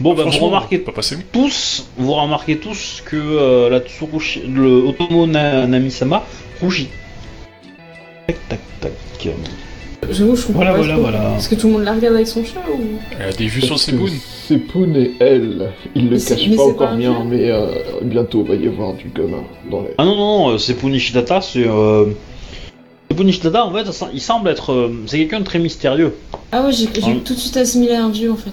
Bon bah vous remarquez
pas
tous, vous remarquez tous que euh, la Tsurushi, le Otomo Na- Namisama rougit. Tac tac tac.
J'avoue, je comprends
Voilà,
pas
voilà, voilà.
Est-ce que tout le monde la regarde avec son chat ou...
Elle a des vues sur ses.
C'est Poon et elle. Ils le
Mais c'est-
cachent
mais
pas
c'est
encore
un
bien,
film.
mais euh, bientôt va y avoir du gamin dans les.
Ah non non, non, c'est Punishidata, c'est euh... Punishidata en fait, il semble être, euh, c'est quelqu'un de très mystérieux.
Ah ouais, j'ai tout de suite assimilé à un vieux en fait.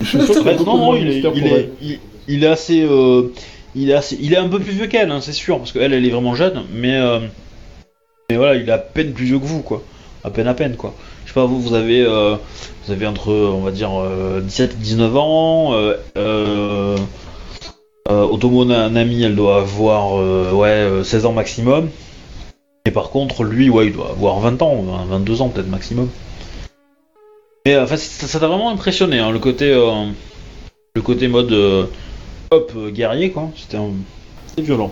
Je suis sûr beaucoup
non non, il est, il est,
elle.
il, il est assez, euh, il est assez, il est un peu plus vieux qu'elle, hein, c'est sûr, parce qu'elle elle est vraiment jeune, mais euh, mais voilà, il est à peine plus vieux que vous quoi, à peine à peine quoi. Je sais pas, vous vous avez, euh, vous avez entre, on va dire, euh, 17 et 19 ans. Euh, euh, euh, Otomo Na- Nami, elle doit avoir euh, ouais, euh, 16 ans maximum. Et par contre, lui, ouais, il doit avoir 20 ans, 20, 22 ans peut-être maximum. Mais enfin, ça ça t'a vraiment impressionné, hein, le côté, euh, le côté mode euh, hop euh, guerrier quoi. C'était violent.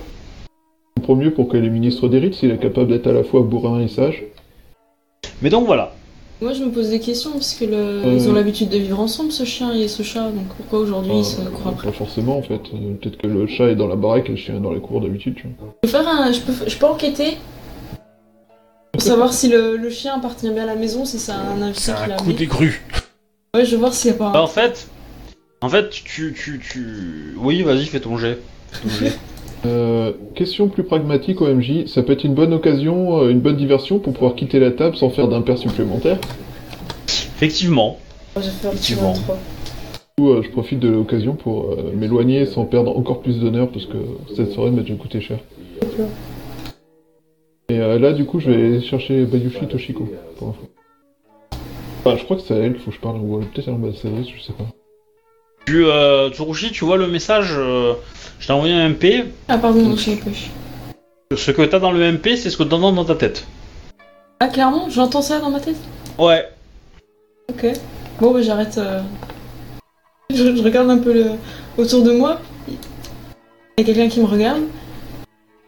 Je comprends mieux pourquoi il est ministre des rites s'il est capable d'être à la fois bourrin et sage.
Mais donc voilà.
Moi, je me pose des questions parce que le...
Euh.
ils ont l'habitude de vivre ensemble, ce chien et ce chat. Donc pourquoi aujourd'hui ils se
Euh,
croient
pas forcément en fait. Euh, Peut-être que le chat est dans la baraque et le chien est dans les cours d'habitude. tu vois.
Je peux faire un, je peux, je peux enquêter pour savoir si le, le chien appartient bien à la maison, si c'est un
C'est
invité qui
un
l'a
coup
amené.
des grues.
Ouais, je vais voir s'il y a pas.
Bah, en fait, En fait, tu, tu, tu... Oui, vas-y, fais ton jet. Fais ton jet.
Euh, question plus pragmatique OMJ, ça peut être une bonne occasion, euh, une bonne diversion pour pouvoir quitter la table sans faire d'impair supplémentaire.
Effectivement.
Moi, j'ai fait un petit
Effectivement.
23.
Du coup, euh, je profite de l'occasion pour euh, m'éloigner sans perdre encore plus d'honneur parce que cette soirée m'a déjà coûté cher. Et euh, là, du coup, je vais aller chercher Bayushi Toshiko pour info. Enfin, je crois que c'est à elle qu'il faut que je parle, ou euh, peut-être à l'ambassadrice, je sais pas.
Tu, euh, Tsurushi, tu vois le message euh, Je t'ai envoyé un MP.
Ah, pardon, je sais pas.
Ce que t'as dans le MP, c'est ce que t'entends dans ta tête.
Ah, clairement, j'entends ça dans ma tête?
Ouais.
Ok. Bon, bah, j'arrête. euh. Je, je regarde un peu le... autour de moi. Il y a quelqu'un qui me regarde.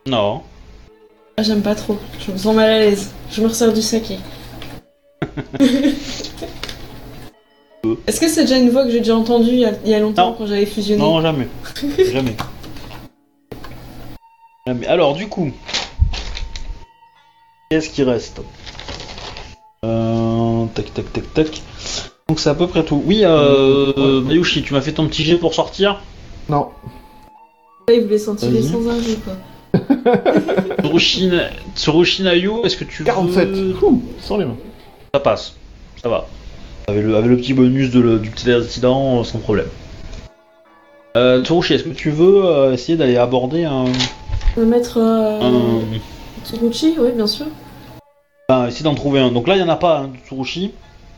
Non.
Ah, j'aime pas trop. Je me sens mal à l'aise. Je me resserre du saké. Est-ce que c'est déjà une voix que j'ai déjà entendue il y a, il y a longtemps
Non.
quand j'avais fusionné
Non, jamais. jamais. Jamais. Alors, du coup, qu'est-ce qui reste? Euh, Tac, tac, tac, tac. Donc, c'est à peu près tout. Oui, euh, Mayushi, tu m'as fait ton petit jet pour sortir?
Non.
Là, il voulait s'en tirer
Vas-y.
sans un jeu, quoi.
Tsurushi Tsurushi Nayu, est-ce que tu
47
veux...
Ouh, Sans les mains.
Ça passe. Ça va. Avec le, avec le petit bonus de le- du petit incident, euh, sans problème. Euh, Tsurushi, est-ce que tu veux euh, essayer d'aller aborder un...
On va mettre. Euh...
un...
Tsuruchi, oui, bien sûr.
Enfin, essayer d'en trouver un. Donc là, il n'y en a pas, hein, Tsurushi.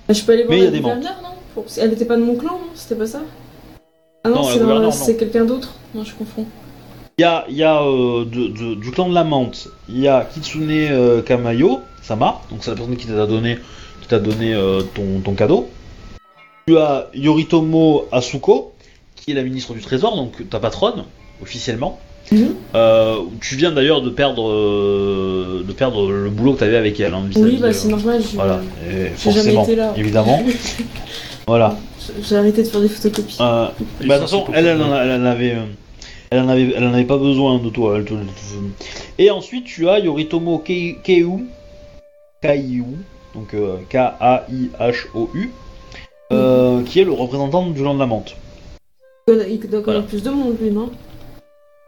Bah, je peux aller voir
Mais il y
la
a des
gouverneur, non Pour- Elle était pas de mon clan, non C'était pas ça Ah non,
non.
c'est quelqu'un d'autre. Non, je confonds.
Il y a, il y a euh, de- de- du clan de la menthe, il y a Kitsune euh, Kamayo, Sama, donc c'est la personne qui t'a donné, qui t'a donné euh, ton, ton cadeau. Tu as Yoritomo Asuko, qui est la ministre du Trésor, donc ta patronne, officiellement.
Mhm.
Euh, tu viens d'ailleurs de perdre, euh, de perdre le boulot que tu avais avec elle. hein,
Oui, bah
euh,
c'est normal. je-
Voilà, et
jamais
forcément,
été là.
évidemment. voilà.
J'ai arrêté de faire des photocopies.
Euh, bah, de toute façon, elle, elle,
cool.
en a- elle en avait, euh, elle en avait, elle en avait pas besoin de toi. elle te- Et ensuite, tu as Yoritomo Kei- Keiu, Kaiu, donc euh, K-A-I-H-O-U, euh, qui est le représentant du land de la menthe.
Il doit- Il doit connaître
Voilà.
plus de monde, lui, non?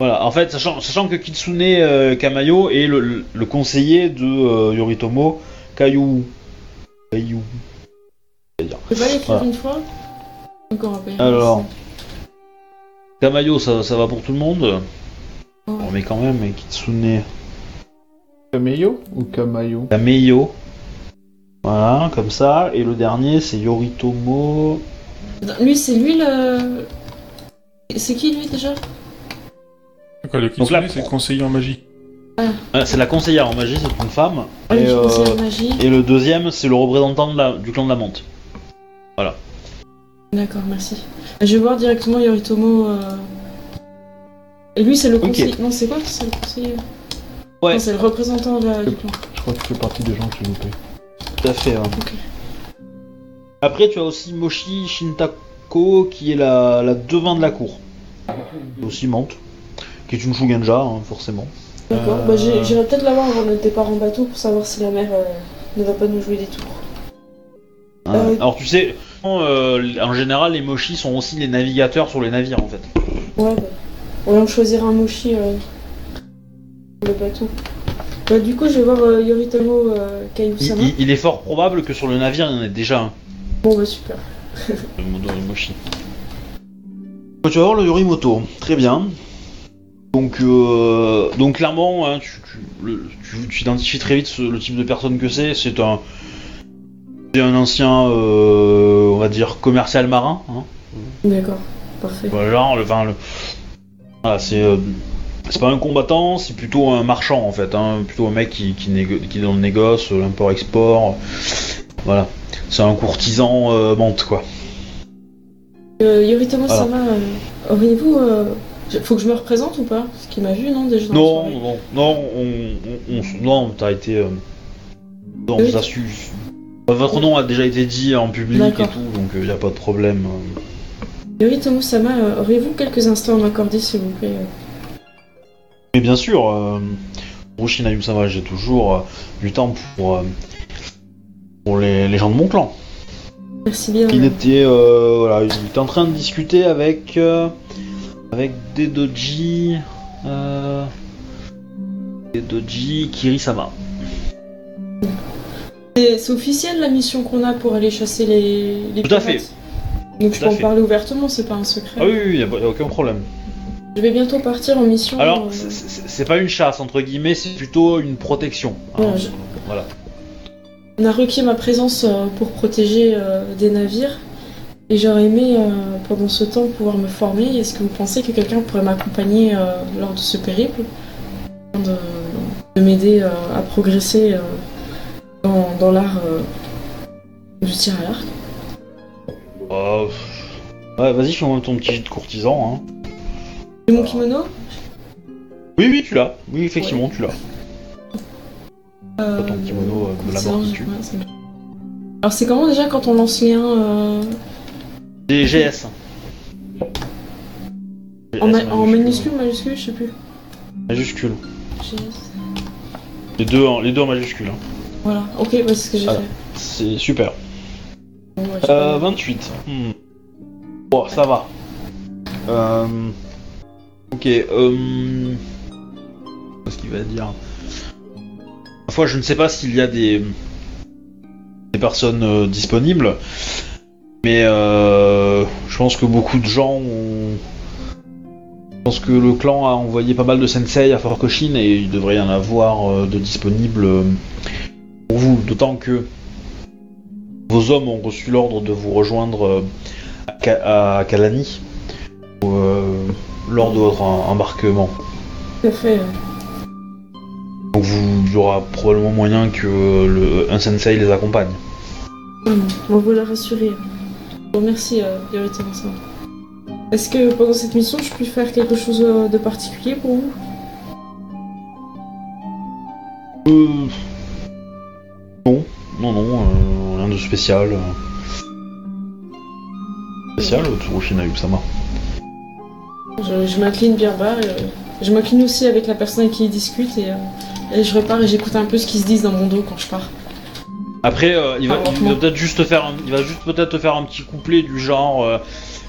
Voilà, en fait, sachant, sachant que Kitsune euh, Kamayo est le, le- le conseiller de euh, Yoritomo Kaiu. Kaiu.
Je peux pas l'écrire
Voilà.
une fois? Encore un peu.
Alors. Kamayo, ça, ça va pour tout le monde.
Oh.
Bon, mais quand même, Kitsune.
Kameyo ou Kamayo
Kameyo. Voilà, comme ça. Et le dernier, c'est Yoritomo.
Lui, c'est lui le. C'est qui lui déjà
Quoi, le
Donc là,
Kitsune, c'est le conseiller en magie.
Ah, c'est la conseillère en magie, c'est une femme.
Ah,
et, euh,
magie.
et le deuxième, c'est le représentant de la- du clan de la menthe.
D'accord, merci. Je vais voir directement Yoritomo. euh, Et lui, c'est le conseiller. Non, c'est quoi? C'est le conseiller?
Ouais.
Non, c'est le représentant de la- du clan.
Je crois que tu fais partie des gens que j'ai loupés.
Tout à fait. ouais.
Ok.
Après, tu as aussi Moshi Shintako, qui est la, la devant de la cour. Aussi menthe. Qui est une Shugenja, hein, forcément.
D'accord,
Euh,
bah, j'irai peut-être la voir avant notre départ en bateau pour savoir si la mer euh, ne va pas nous jouer des tours.
Hein.
Euh,
Alors, tu sais, euh, en général, les Moshi sont aussi les navigateurs sur les navires, en fait.
Ouais, bah. Ouais, on choisira un mochi euh, pour le bateau. Bah, du coup, je vais voir euh, Yoritomo euh,
Il,
Kaiusama.
il- il est fort probable que sur le navire, il y en ait déjà un.
Bon, bah, super.
Le modo Moshi. Tu vas voir le Yorimoto, très bien. Donc, euh, donc clairement, hein, tu, tu, le- tu- tu identifies très vite ce- le type de personne que c'est. C'est un, c'est un ancien, euh, on va dire, commercial marin. Hein.
D'accord, parfait.
Voilà, genre, le, enfin, le- voilà, c'est, euh, c'est pas un combattant, c'est plutôt un marchand en fait, hein, plutôt un mec qui, qui, négo- qui est dans le négoce, l'import-export. Voilà, c'est un courtisan euh, menthe quoi.
Euh, Yoritomo
Voilà.
Sama, euh, auriez-vous. Faut que je me représente ou pas? Parce qu'il m'a vu, non Déjà
Non,
soirée?
non, non, on, on, on- on- non, t'as été, non, on
Oui.
vous a su. Votre nom a déjà été dit en public et tout, donc il n'y a pas de problème.
Yoritomo Sama, euh, auriez-vous quelques instants à m'accorder, s'il vous plaît euh
Mais bien sûr, euh, Rushina Yusama, j'ai toujours euh, du temps pour, euh, pour les, les gens de mon clan.
Merci bien.
Il était, euh, voilà, il était en train de discuter avec euh, avec Dedoji, euh, Dedoji Kirisama.
C'est officiel la mission qu'on a pour aller chasser les, les
Tout à fait.
Donc je
Tout
peux en
fait.
parler ouvertement, c'est pas un secret.
Ah oui, oui, il y a, y a aucun problème.
Je vais bientôt partir en mission.
Alors,
euh,
c'est- pas une chasse entre guillemets, c'est plutôt une protection. hein.
voilà, je-
Voilà.
On a requis ma présence euh, pour protéger euh, des navires. Et j'aurais aimé, euh, pendant ce temps, pouvoir me former. Est-ce que vous pensez que quelqu'un pourrait m'accompagner lors de ce périple? De, de m'aider à progresser dans, dans l'art euh, du tir à l'arc
Euh, pff, ouais, vas-y, fais-moi ton petit jet de courtisan. Hein.
Et mon kimono?
Oui, oui, tu l'as. Oui, effectivement, tu l'as.
euh,
ton kimono, euh, de la mort
ouais, Alors c'est comment déjà quand on lance les 1 euh,
Des GS.
en, ma- en minuscule, majuscule, je sais plus.
Majuscule.
GS.
Les deux en, les deux en majuscule. hein.
Voilà, ok, ouais, c'est ce que j'ai fait.
C'est super.
Bon, ouais, je
Euh,
sais
28. Hmm. Bon, ça va. Euh... Ok, euh... Qu'est-ce qu'il va dire? Parfois, je ne sais pas s'il y a des... des personnes euh, disponibles, mais euh... je pense que beaucoup de gens ont... Je pense que le clan a envoyé pas mal de sensei à Fort Cochin et il devrait y en avoir de disponibles vous, d'autant que vos hommes ont reçu l'ordre de vous rejoindre euh, à, à Kalani euh, lors de votre em- embarquement.
Tout à fait.
Donc vous, il y aura probablement moyen que le, un sensei les accompagne.
Hum, On vous la rassurer. Bon, merci, euh. Est-ce que pendant cette mission, je puis faire quelque chose euh, de particulier pour vous?
Euh... Non, non, non, euh, rien de spécial. Spécial, Tsurushina Yusama.
Je, je m'incline bien bas. et, euh, je m'incline aussi avec la personne avec qui il discute et, euh, et je repars et j'écoute un peu ce qu'ils se disent dans mon dos quand je pars.
Après, euh, il va,
Ah,
il va
lentement.
peut-être juste faire, un- il va juste peut-être te faire un petit couplet du genre euh,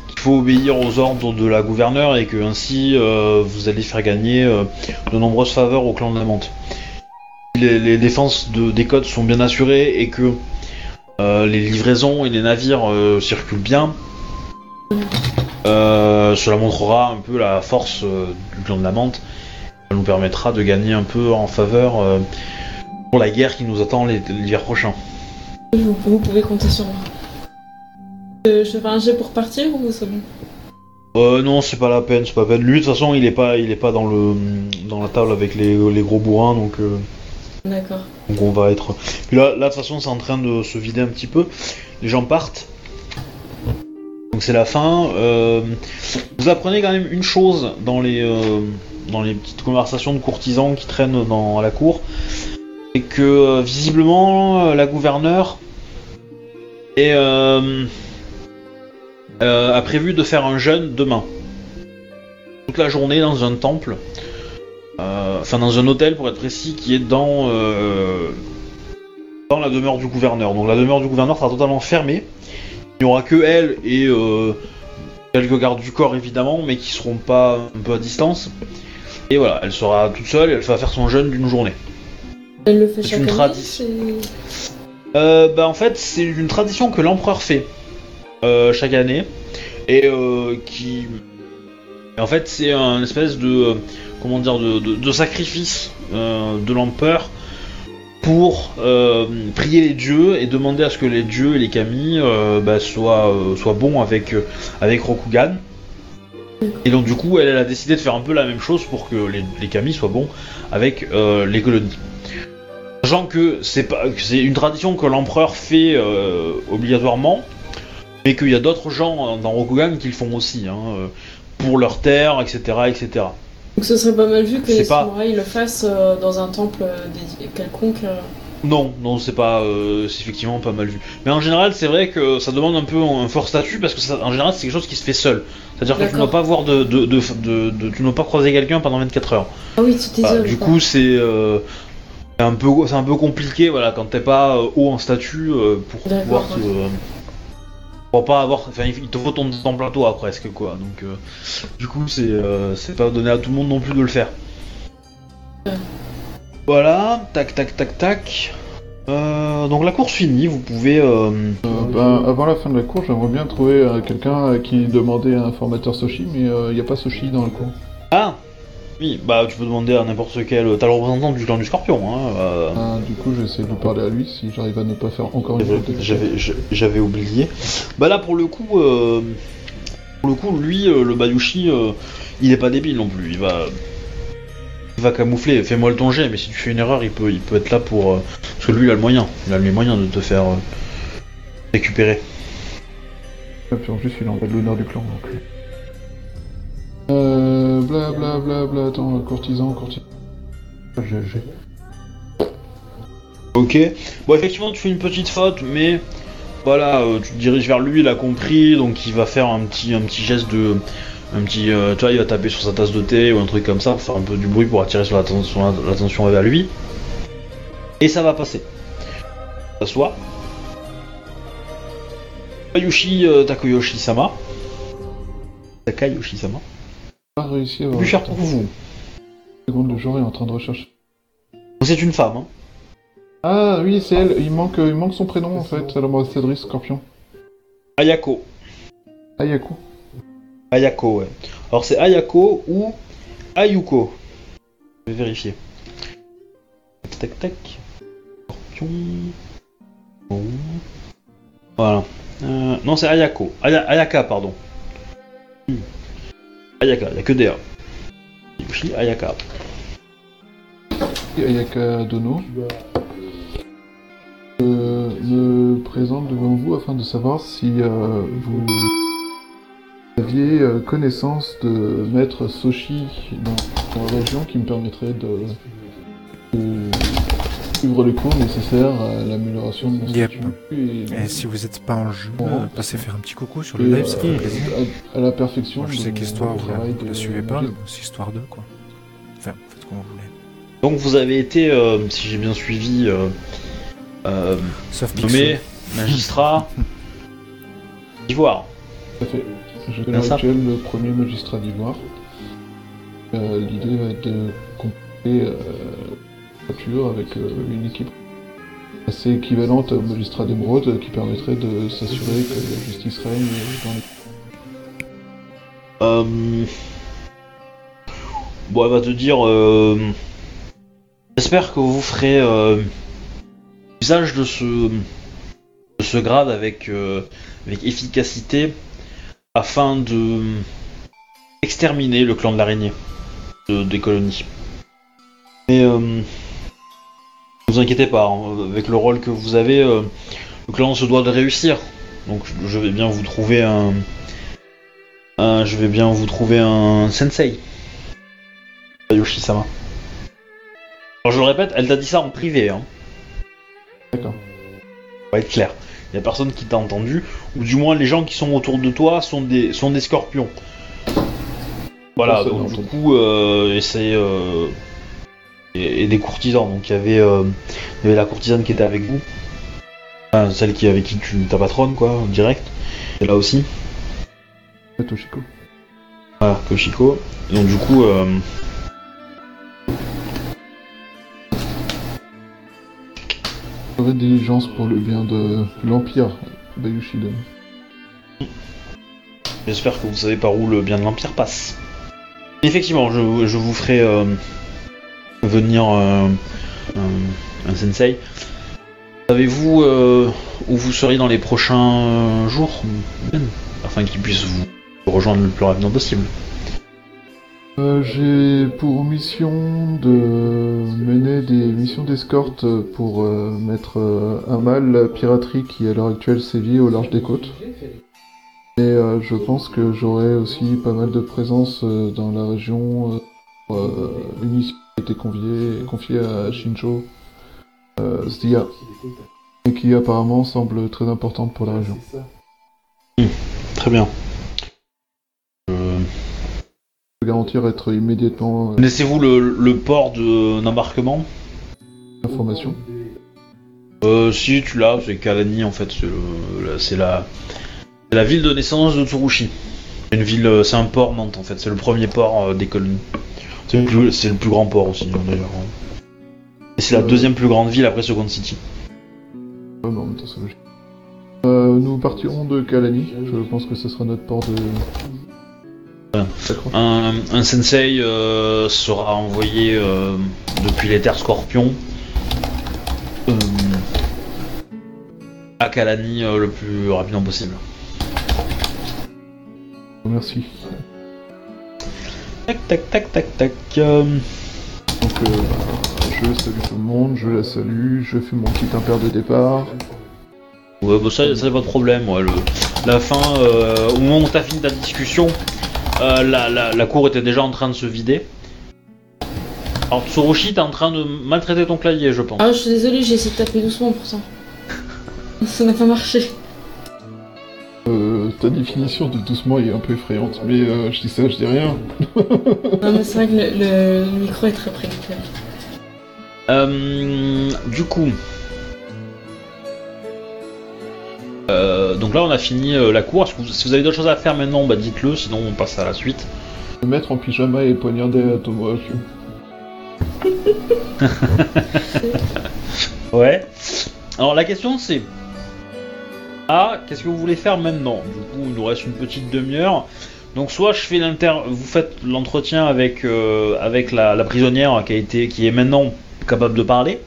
qu'il faut obéir aux ordres de la gouverneure et que ainsi euh, vous allez faire gagner euh, de nombreuses faveurs au clan de la Menthe. Les, les défenses de, des côtes sont bien assurées et que euh, les livraisons et les navires euh, circulent bien. Euh, cela montrera un peu la force du clan de la Menthe. Ça nous permettra de gagner un peu en faveur pour la guerre qui nous attend l'hiver prochain.
Vous, vous pouvez compter sur moi. Euh, je fais un jet pour partir ou c'est bon?
Euh, non, c'est pas la peine, c'est pas la peine. Lui, de toute façon, il est pas, il est pas dans le, dans la table avec les, les gros bourrins, donc, euh,
D'accord.
donc on va être. Là, de toute façon, c'est en train de se vider un petit peu. Les gens partent. Donc c'est la fin. Euh, vous apprenez quand même une chose dans les, euh, dans les petites conversations de courtisans qui traînent dans la cour, c'est que euh, visiblement la gouverneure a prévu de faire un jeûne demain. Toute la journée dans un temple. Euh, Enfin, dans un hôtel pour être précis, qui est dans, euh, dans la demeure du gouverneur. Donc la demeure du gouverneur sera totalement fermée. Il n'y aura que elle et euh, quelques gardes du corps évidemment, mais qui seront pas un peu à distance. Et voilà, elle sera toute seule et elle va faire son jeûne d'une journée.
Elle le fait
C'est
chaque
une tradition. Euh, bah en fait c'est une tradition que l'empereur fait euh, chaque année et euh, qui en fait c'est un espèce de comment dire de, de- sacrifice euh, de l'empereur pour euh, prier les dieux et demander à ce que les dieux et les kami euh, bah, soient, bons avec, Rokugan. Et donc du coup elle, a décidé de faire un peu la même chose pour que les, les kami soient bons avec les colonies. Sachant que c'est une tradition que l'empereur fait obligatoirement, mais qu'il y a d'autres gens dans Rokugan qui le font aussi, hein, pour leur terre, etc., etc.
Donc ce serait pas mal vu que les
pas.
samouraïs le fassent euh, dans un temple euh, quelconque. euh.
Non, non, c'est pas, euh, c'est effectivement pas mal vu. Mais en général, c'est vrai que ça demande un peu un fort statut parce que ça, en général, c'est quelque chose qui se fait seul. C'est-à-dire que tu ne dois pas voir de, de, de, tu ne dois pas croiser quelqu'un pendant 24 heures.
Ah oui, tu
Voilà,
t'isoles.
du coup, c'est euh, un peu, c'est un peu compliqué, voilà, quand t'es pas haut en statut euh, pour pouvoir te. Pour pas avoir. Enfin, il te faut ton temps plein toi presque quoi. Donc, euh, du coup, c'est euh, c'est pas donné à tout le monde non plus de le faire. Voilà, tac, tac, tac, tac. Euh, donc la course finie, vous pouvez. euh,
Euh, ben, avant la fin de la cour, j'aimerais bien trouver euh, quelqu'un qui demandait un formateur Soshi, mais il n'y a pas Soshi dans la cour.
Ah Oui, bah tu peux demander à n'importe quel. T'as le représentant du clan du scorpion, hein. euh,
Ah, du coup, j'essaie de lui parler à lui si j'arrive à ne pas faire encore une faute.
J'avais oublié. Bah là pour le coup, euh, pour le coup, lui, euh, le Bayushi, euh, il est pas débile non plus. Il va, il va camoufler. Fais-moi le ton jet, mais si tu fais une erreur, il peut, il peut être là pour. parce que lui, il a le moyen. Il a les moyens de te faire récupérer.
Et puis en plus, il est en bas de l'honneur du clan. Donc... Euh. Bla bla bla bla. Attends, courtisan, courtisan. J'ai. j'ai-
Ok. Bon, effectivement, tu fais une petite faute, mais voilà, euh, tu te diriges vers lui, il a compris, donc il va faire un petit, un petit geste de. Un petit. euh, tu vois, il va taper sur sa tasse de thé ou un truc comme ça pour faire un peu du bruit pour attirer l'attention vers lui. Et ça va passer. S'assoit. Takayoshi euh, Takoyoshi-sama. Takayoshi-sama.
Pas réussi à avoir.
Plus cher pour vous.
Seconde, le joueur est en train de rechercher.
C'est une femme, hein.
Ah oui, c'est elle. Il manque, il manque son prénom en fait, l'ambassadrice Scorpion.
Ayako.
Ayaku.
Ayako, ouais. Alors c'est Ayako ou Ayuko. Je vais vérifier. Tac tac tac. Scorpion. Bon. Voilà. Euh, non, c'est Ayako. Aya- Ayaka, pardon. Hmm. Ayaka, il a que des A. Yushi Ayaka.
Ayaka Dono. Euh, me présente devant vous afin de savoir si euh, vous aviez euh, connaissance de maître Soshi dans, la région qui me permettrait de suivre les cours nécessaires à l'amélioration de mon
Yep.
statut et,
Et si vous n'êtes pas en jeu,
Bon.
euh, passez faire un petit coucou sur le
et,
live, ça fait
euh,
plaisir.
à, à la perfection
Moi, je sais l'histoire, vous, vous la suivez pas, c'est histoire 2, quoi. Enfin, faites comme vous voulez.
Donc vous avez été, euh, si j'ai bien suivi, euh, euh,
Sauf
nommé magistrat d'Ivoire.
Tout à fait. Je suis le premier magistrat d'Ivoire. Euh, L'idée va être de compléter euh, avec euh, une équipe assez équivalente au magistrat d'émeraude euh, qui permettrait de s'assurer que la justice règne dans les...
Euh... Bon, elle va te dire. euh, J'espère que vous ferez euh, usage de ce, de ce grade avec, euh, efficacité afin de exterminer le clan de l'araignée de- des colonies. Mais euh, ne vous inquiétez pas, hein, avec le rôle que vous avez, euh, le clan se doit de réussir. Donc je vais bien vous trouver un, je vais bien vous trouver un sensei. Yoshi-sama. Alors je le répète, elle t'a dit ça en privé, hein.
D'accord.
On va être clair. Il y a personne qui t'a entendu, ou du moins les gens qui sont autour de toi sont des, sont des scorpions. Voilà, donc du coup, euh, et c'est... euh, et, et des courtisans, donc il y avait, euh, il y avait la courtisane qui était avec vous. Enfin, celle qui avec qui tu ta patronne, quoi, en direct. Et là aussi.
Toshiko.
Voilà, Koshiko. Et donc du coup, euh,
diligence pour le bien de l'Empire Bayushida.
j'espère que vous savez par où le bien de l'Empire passe. Effectivement, je, je vous ferai euh, venir euh, un, sensei. Savez-vous euh, où vous seriez dans les prochains euh, jours semaines, Afin qu'il puisse vous rejoindre le plus rapidement possible.
J'ai pour mission de mener des missions d'escorte pour mettre à mal la piraterie qui à l'heure actuelle sévit au large des côtes. Et je pense que j'aurai aussi pas mal de présence dans la région. Euh, pour, une mission qui a été conviée, confiée à Shinjo euh, Zdia, et qui apparemment semble très importante pour la région.
Très bien. Euh,
Je peux garantir être immédiatement
Connaissez-vous le, le port de- d'embarquement?
Information.
Euh, si tu l'as, c'est Kalani en fait, c'est la- la, ville de naissance de Tsurushi. C'est une ville, c'est un port Nantes en fait. C'est le premier port euh, des colonies. C'est le, plus- c'est le plus grand port aussi hein, d'ailleurs. Et c'est la deuxième plus grande ville après Second City.
Ouais, en même temps, c'est logique. Euh, nous partirons de Kalani. Je pense que ce sera notre port de.
Ouais. Un, un sensei euh, sera envoyé euh, depuis les terres scorpions euh, à Kalani euh, le plus rapidement possible.
Merci.
Tac tac tac tac tac. euh,
Donc, euh, je salue tout le monde, je la salue, je fais mon petit impair de départ.
Ouais, bah ça, ça pas de problème. Ouais, le- la fin, euh, au moment où t'as fini ta discussion, euh, la, la, la cour était déjà en train de se vider. Alors Tsurushi, t'es en train de maltraiter ton clavier, je pense.
Ah, je suis désolée, j'ai essayé de taper doucement pourtant. Ça n'a pas marché.
Ta définition de doucement est un peu effrayante, mais euh, je dis ça, je dis rien.
Non, mais c'est vrai que le, le- le micro est très près.
Euh, du coup. Euh, donc là on a fini euh, la cour. Que vous- si vous avez d'autres choses à faire maintenant, bah dites-le, sinon on passe à la suite.
Me mettre en pyjama et poignarder à Tomoaki.
Ouais. Alors la question c'est. Ah, qu'est-ce que vous voulez faire maintenant Du coup, il nous reste une petite demi-heure. Donc soit je fais l'inter, vous faites l'entretien avec euh, avec la, la prisonnière qui a été, qui est maintenant capable de parler.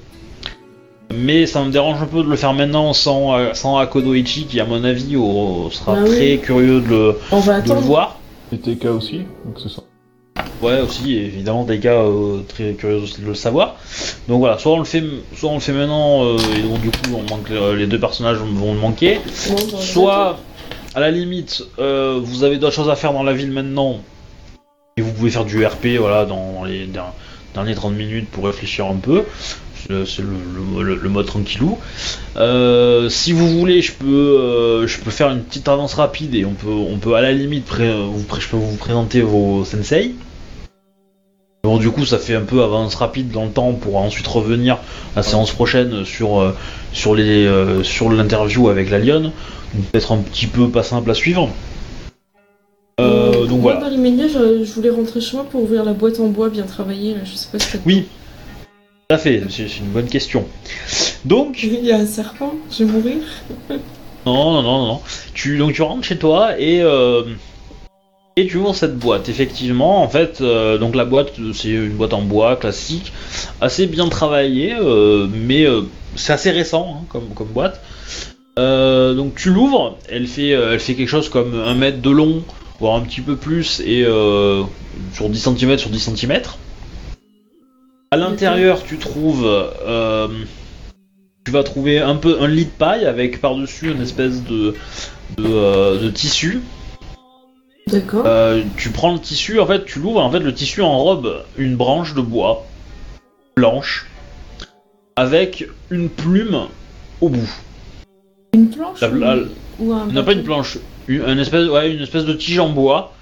Mais ça me dérange un peu de le faire maintenant sans euh, sans Akodo Ichi qui à mon avis au- sera
Ah oui.
très curieux de le,
On va
de le
attendre.
voir.
Et TK aussi, donc c'est ça.
Ouais, aussi, évidemment, des gars euh, très curieux aussi de le savoir. Donc voilà, soit on le fait, soit on le fait maintenant, euh, et donc du coup, on manque, euh, les deux personnages vont le manquer. Soit, à la limite, vous avez d'autres choses à faire dans la ville maintenant, et vous pouvez faire du RP, voilà, dans les der- derniers 30 minutes pour réfléchir un peu. C'est le, le- le- le mode tranquillou. Si vous voulez, je peux, je peux faire une petite avance rapide et on peut, on peut à la limite, pré- vous, pré- je peux vous présenter vos sensei. Bon, du coup, ça fait un peu avance rapide dans le temps pour ensuite revenir la séance prochaine sur, euh, sur les, euh, sur l'interview avec la lionne. Donc, peut-être un petit peu pas simple à suivre. Euh, donc
Moi,
voilà.
dans l'immédiat, je, je voulais rentrer chez moi pour ouvrir la boîte en bois bien travaillée. Là. Je sais pas si
Oui, tout à fait, c'est c'est une bonne question. Donc,
Il y a un serpent, je vais mourir.
non, non, non, non. Tu, donc tu rentres chez toi et, euh, et tu ouvres cette boîte. Effectivement, en fait, euh, donc la boîte, c'est une boîte en bois classique, assez bien travaillée, euh, mais euh, c'est assez récent hein, comme, boîte. Donc tu l'ouvres, elle fait, elle fait quelque chose comme un mètre de long, voire un petit peu plus, et sur 10 cm sur 10 cm. À l'intérieur, tu trouves, tu vas trouver un peu un lit de paille avec par-dessus une espèce de tissu.
D'accord.
Euh, tu prends le tissu, en fait, tu l'ouvres, en fait, le tissu enrobe une branche de bois blanche avec une plume au bout.
une planche
La-
ou,
la-
ou un
Non, pas une planche, une, une espèce, ouais, une espèce de tige en bois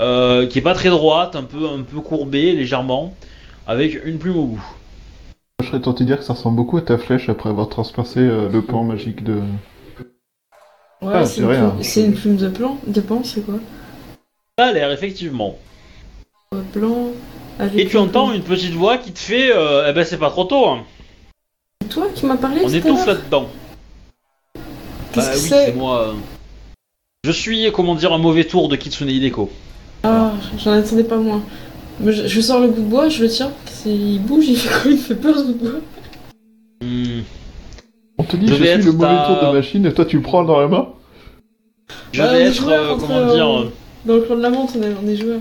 euh, qui est pas très droite, un peu, un peu courbée légèrement, avec une plume au bout.
Je serais tenté de dire que ça ressemble beaucoup à ta flèche après avoir transpercé euh, le pan magique de.
Ouais,
Ah,
c'est une, plume- c'est une plume de plan. De pan, c'est quoi?
Ça a l'air, effectivement.
Euh, Blanc. Avec
Et tu entends une petite voix qui te fait euh, Eh ben, c'est pas trop tôt, hein.
C'est toi qui m'as parlé
on
l'heure
là-dedans. Bah
que
oui,
c'est
moi. euh. Je suis, comment dire, un mauvais tour de Kitsune Hideko.
Ah, j'en attendais pas moins. Je, je sors le bout de bois, je le tiens. C'est- Il bouge, il fait quoi Il fait peur ce bout de bois.
Hmm.
On te dit,
Je
je, suis le mauvais
ta-
tour de machine et toi tu le prends dans la main
Je
Ah,
vais
est
être, euh, comment dire, euh,
Dans le clan de la menthe, on est, on est joueurs.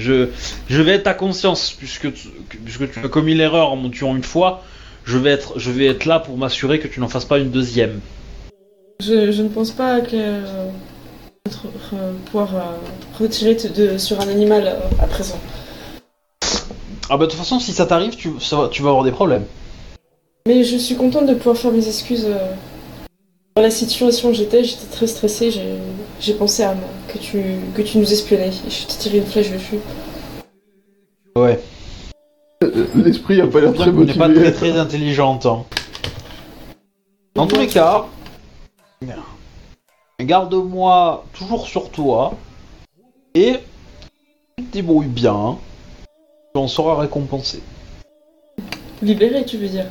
je, je vais être ta conscience, puisque tu, puisque tu as commis l'erreur en me tuant une fois, je vais être, je vais être là pour m'assurer que tu n'en fasses pas une deuxième.
Je, je ne pense pas que. euh, euh, pouvoir euh, retirer de, sur un animal euh, à présent.
Ah bah de toute façon, si ça t'arrive, tu, ça tu vas avoir des problèmes.
Mais je suis contente de pouvoir faire mes excuses. Dans la situation où j'étais, j'étais très stressée. J'ai, j'ai pensé à moi, que tu, que tu nous espionnais. Et je t'ai tiré une flèche dessus.
Ouais.
Euh, L'esprit a pas l'air très
n'es pas
motivé.
très très intelligente. hein. Dans tous les cas, garde-moi toujours sur toi et tu te débrouilles bien. Tu en seras récompensé.
Libéré, tu veux dire?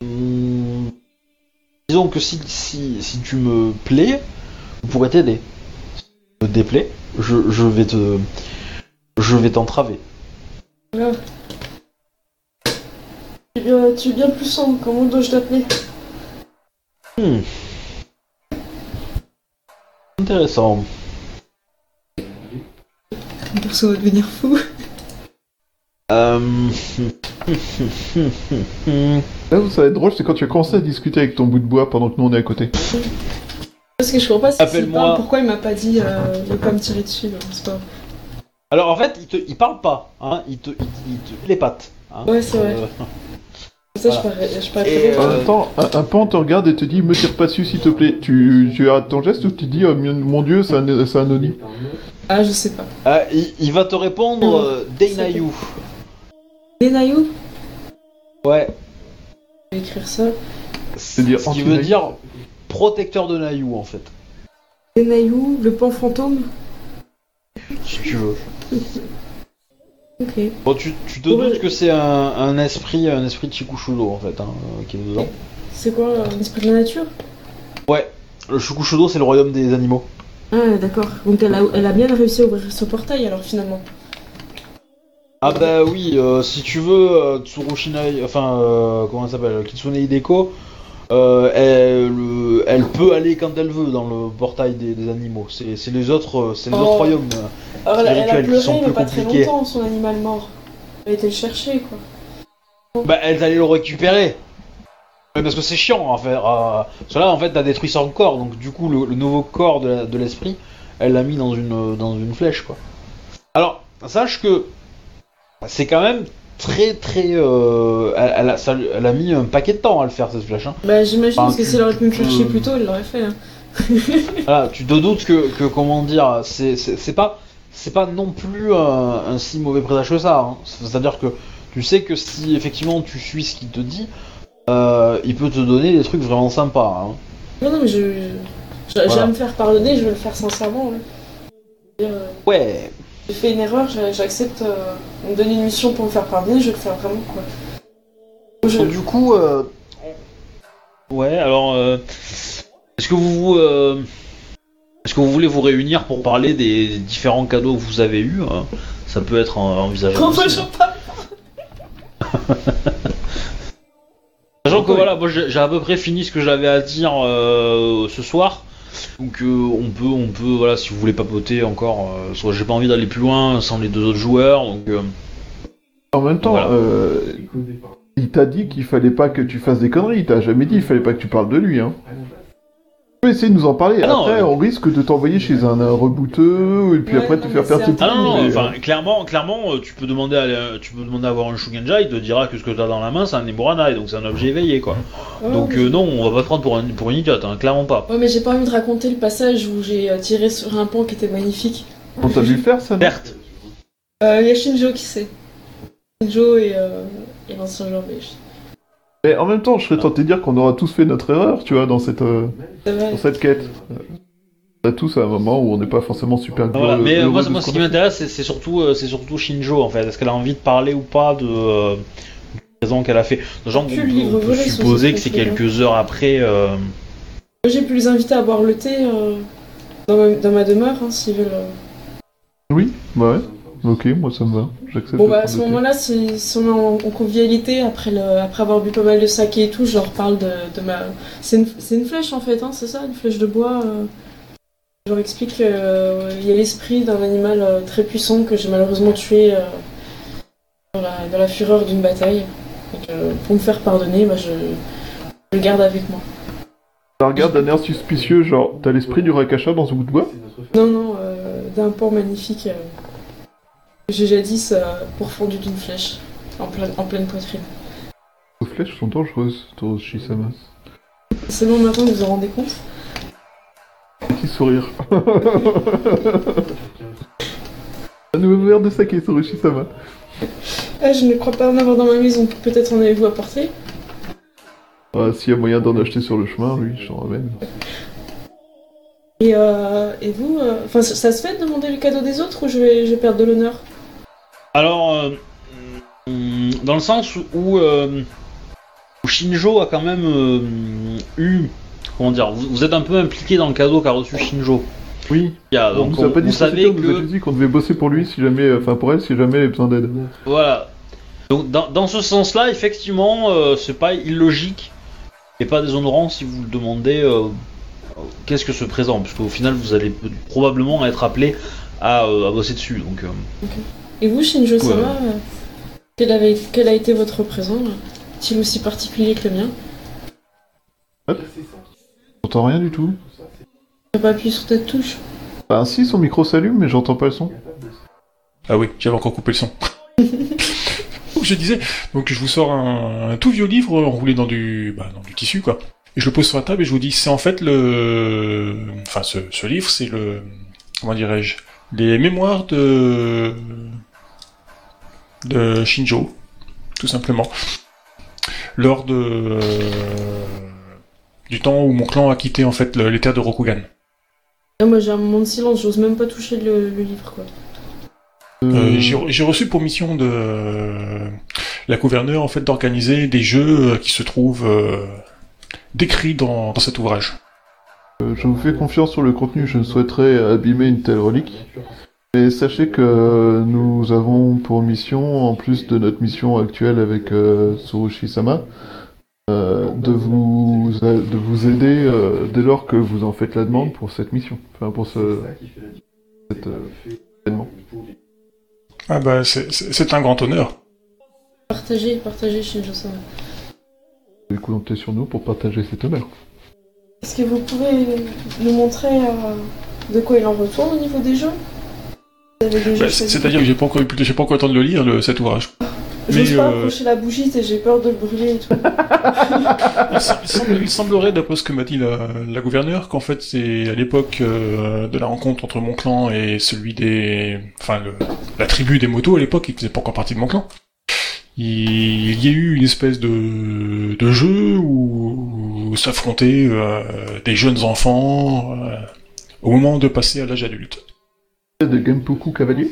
Hmm, Disons que si, si, si tu me plais, je pourrais t'aider. Déplais, je, je vais te. Je vais t'entraver.
Ah. Tu es bien- tu es bien puissant, comment dois-je t'appeler?
Hmm. Intéressant.
Mon perso va devenir fou.
Euh...
Là où ça va être drôle, c'est quand tu as commencé à discuter avec ton bout de bois pendant que nous on est à côté.
Parce que je comprends pas si parle, pourquoi il m'a pas dit euh, de pas me tirer dessus, là, c'est pas...
Alors en fait, il, te, il parle pas, hein, il te, il, il te les pattes. Hein.
Ouais, c'est vrai.
Euh,
Ça, je parais, je parais
Euh,
temps, un, un pan te regarde et te dit Me tire pas dessus s'il te plaît. Tu, tu arrêtes ton geste ou tu dis oh, Mon dieu, c'est un, c'est un Oni
Ah, je sais pas.
ah, il, il va te répondre euh, Deinayu.
Denayou
Ouais.
Je vais écrire ça.
C'est-à-dire
Ce qui veut dire protecteur de Nayu en fait,
Denayou, le pan fantôme
si tu veux.
Ok.
Bon, tu, tu te doutes que c'est un, un esprit, un esprit de Chikushudo en fait, hein, euh, qui est dedans.
C'est quoi, un esprit de la nature?
Ouais. Le Chikushudo, c'est le royaume des animaux.
Ah, d'accord. Donc elle a, elle a bien réussi à ouvrir ce portail, alors, finalement.
Ah bah oui, euh, si tu veux, euh, Tsurushinai, enfin, euh, comment elle s'appelle, Kitsune Hideko, euh, elle, euh, elle peut aller quand elle veut dans le portail des, des animaux. C'est les autres, euh, c'est les
Oh.
autres royaumes.
Alors, elle, a- elle a pleuré,
sont
mais
plus
pas très longtemps, son animal mort. Elle a été le chercher, quoi.
Bah, elle allait le récupérer. Parce que c'est chiant en fait. Euh, là, en fait, t'as détruit son corps, donc du coup, le, le nouveau corps de l'esprit, elle l'a mis dans une, dans une flèche, quoi. Alors, sache que c'est quand même très très. euh, elle, elle a, ça- elle a mis un paquet de temps à le faire cette flèche. Hein.
Bah, j'imagine,
Enfin,
parce que
tu-
si elle aurait pu me chercher plus tôt, elle l'aurait fait. hein.
Voilà, tu te doutes que, que comment dire, c'est c'est- c'est pas c'est pas non plus un, un si mauvais présage que ça. hein. C'est-à-dire que tu sais que si effectivement tu suis ce qu'il te dit, euh, il peut te donner des trucs vraiment sympas. hein.
Non, non, mais je. je- à me faire pardonner, je veux le faire sincèrement. ouais. Dire, euh,
Ouais.
J'ai fait une erreur, j'accepte. euh, on me donne une mission pour me faire pardonner, je vais le faire vraiment, quoi. Je-
du coup, euh, ouais. Alors, euh, est-ce que vous euh, est-ce que vous voulez vous réunir pour parler des, différents cadeaux que vous avez eus hein? Ça peut être en- envisageable.
Comment
aussi,
je parle
Sachant que voilà, moi j'ai j'ai à peu près fini ce que j'avais à dire euh, ce soir. Donc euh, on peut, on peut, voilà, si vous voulez papoter encore, euh, soit j'ai pas envie d'aller plus loin sans les deux autres joueurs, donc euh,
En même temps,
Voilà.
euh, il t'a dit qu'il fallait pas que tu fasses des conneries. Il t'a jamais dit qu'il fallait pas que tu parles de lui. Hein. Peux essayer de nous en parler.
Ah non,
après,
euh,
on risque de t'envoyer chez un, un rebooteux et puis
Ouais,
après
non,
te faire perdre
c'est
tes
ah non, non, enfin
euh,
clairement, clairement, euh, tu peux demander, à, tu peux demander à avoir un Shugenja, il te dira que ce que t'as dans la main c'est un Emuranai, donc c'est un objet éveillé quoi.
Ouais,
Donc
mais-
euh, non, on va pas te prendre pour, un, pour une idiote, hein, clairement pas.
Ouais, mais j'ai pas envie de raconter le passage où j'ai tiré sur un pont qui était magnifique.
on t'a vu le faire ça non?
Certes.
Euh, Il y a Shinjo qui sait. Shinjo et, euh, et belge.
Mais en même temps, je serais tenté de dire qu'on aura tous fait notre erreur, tu vois, dans cette, euh, dans cette quête. On a tous à un moment où on n'est pas forcément super
Voilà, mais euh, moi,
ce
qui m'intéresse c'est surtout, euh, c'est surtout Shinjo en fait. Est-ce qu'elle a envie de parler ou pas de euh, présent qu'elle a fait?
Livre
on peut supposer que c'est quelques heures après. euh,
Moi, J'ai pu les inviter à boire le thé euh, dans, ma, dans ma demeure, hein, s'ils veulent.
Oui, bah ouais. Ok, moi ça me va. J'accepte.
Bon, bah à ce moment-là, si, si on est en, en convivialité, après, le, après avoir bu pas mal de saké et tout, je leur parle de, de ma. C'est une, une flèche en fait, hein, c'est ça, une flèche de bois. euh. Je leur explique qu'il y a l'esprit d'un animal euh, très puissant que j'ai malheureusement tué euh, dans, la, dans la fureur d'une bataille. Et que, pour me faire pardonner, bah, je, je le garde avec moi.
Ça regarde d'un air suspicieux, genre, t'as l'esprit du Rakasha dans ce bout de bois?
Non, non, euh, d'un port magnifique. J'ai jadis euh, pourfendu d'une flèche en, plein- en pleine poitrine.
Vos flèches sont dangereuses, Toroshi-sama.
C'est bon maintenant vous vous en rendez compte
Petit sourire. Un nouveau verre de saké, Toroshi-sama.
Ah, je ne crois pas en avoir dans ma maison. Peut-être en avez-vous apporté
Ah, S'il y a moyen d'en acheter sur le chemin, oui, je t'en ramène.
Et, euh, et vous, euh, enfin, ça, ça se fait de demander le cadeau des autres ou je vais, je vais perdre de l'honneur?
Alors, euh, dans le sens où, euh, où Shinjo a quand même euh, eu, comment dire, vous, vous êtes un peu impliqué dans le cadeau qu'a reçu Shinjo.
Oui.
Il y a-
On
donc, on-
pas dit
vous
que
savez que
juste dit qu'on devait bosser pour lui si jamais, enfin pour elle, si jamais elle avait besoin d'aide.
Voilà. Donc dans, dans ce sens-là, effectivement, euh, c'est pas illogique et pas déshonorant si vous le demandez euh, qu'est-ce que ce présent, parce qu'au final vous allez probablement être appelé à, euh, à bosser dessus. Donc euh,
Et vous, Shinjo Sama,
Ouais.
euh, quel, avait- quel a été votre présent Est-il aussi particulier que le mien
J'entends rien du tout.
J'ai pas appuyé sur cette touche.
Bah si, son micro s'allume, mais j'entends pas le son.
Ah oui, j'avais encore coupé le son. donc je disais, donc je vous sors un, un tout vieux livre enroulé dans du, bah, dans du tissu quoi. Et je le pose sur la table et je vous dis, c'est en fait le, enfin ce, ce livre, c'est le, comment dirais-je, les mémoires de de Shinjo, tout simplement, lors de du temps où mon clan a quitté en fait le- les terres de Rokugan.
Moi j'ai un moment de silence, j'ose même pas toucher le, le livre quoi.
Euh, j'ai j'ai reçu pour mission de euh, la gouverneure en fait d'organiser des jeux euh, qui se trouvent euh, décrits dans, dans cet ouvrage.
Euh, je vous fais confiance sur le contenu, je ne souhaiterais abîmer une telle relique. Mais sachez que nous avons pour mission, en plus de notre mission actuelle avec euh, Tsurushi-sama, euh, de, vous, de vous aider euh, dès lors que vous en faites la demande pour cette mission. Enfin, pour ce cet, euh, événement.
Ah bah c'est- un grand honneur.
Partagez, partagez Shinjo Sama.
Du coup, comptez sur nous pour partager cet honneur.
Est-ce que vous pouvez nous montrer euh, de quoi il en retourne au niveau des jeux?
Bah, C'est-à-dire que j'ai pas encore eu, j'ai pas encore le temps de le lire le, cet ouvrage.
J'ose
mais,
pas
euh,
approcher la bougie, j'ai peur de le brûler et tout.
Il, sem- il semble- il semblerait, d'après ce que m'a dit la, la gouverneure, qu'en fait c'est à l'époque euh, de la rencontre entre mon clan et celui des, enfin le- la tribu des motos à l'époque, qui faisait pas encore partie de mon clan. Il, il y a eu une espèce de, de jeu où, où s'affrontaient euh, des jeunes enfants euh, au moment de passer à l'âge adulte.
De Genpuku Cavalier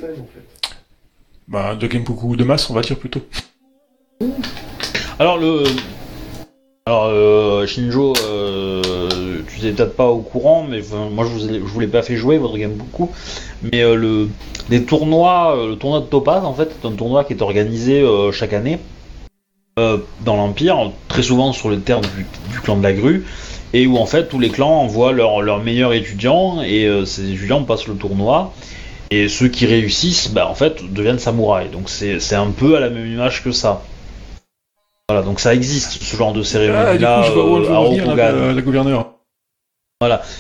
Bah, de Genpuku de masse, on va dire plutôt.
alors le alors euh, Shinjo, euh, tu n'es peut-être pas au courant, mais enfin, moi je vous, ai- je vous l'ai pas fait jouer votre game beaucoup, mais euh, le des tournois, le tournoi de Topaz en fait, c'est un tournoi qui est organisé euh, chaque année euh, dans l'Empire, très souvent sur les terres du, du clan de la grue, et où en fait tous les clans envoient leurs leurs meilleurs étudiants, et euh, ces étudiants passent le tournoi, et ceux qui réussissent, bah, en fait, deviennent samouraïs. Donc c'est un peu à la même image que ça. Voilà, donc ça existe, ce genre de
Ah,
cérémonie-là euh, à Rokugan.
la, la gouverneure.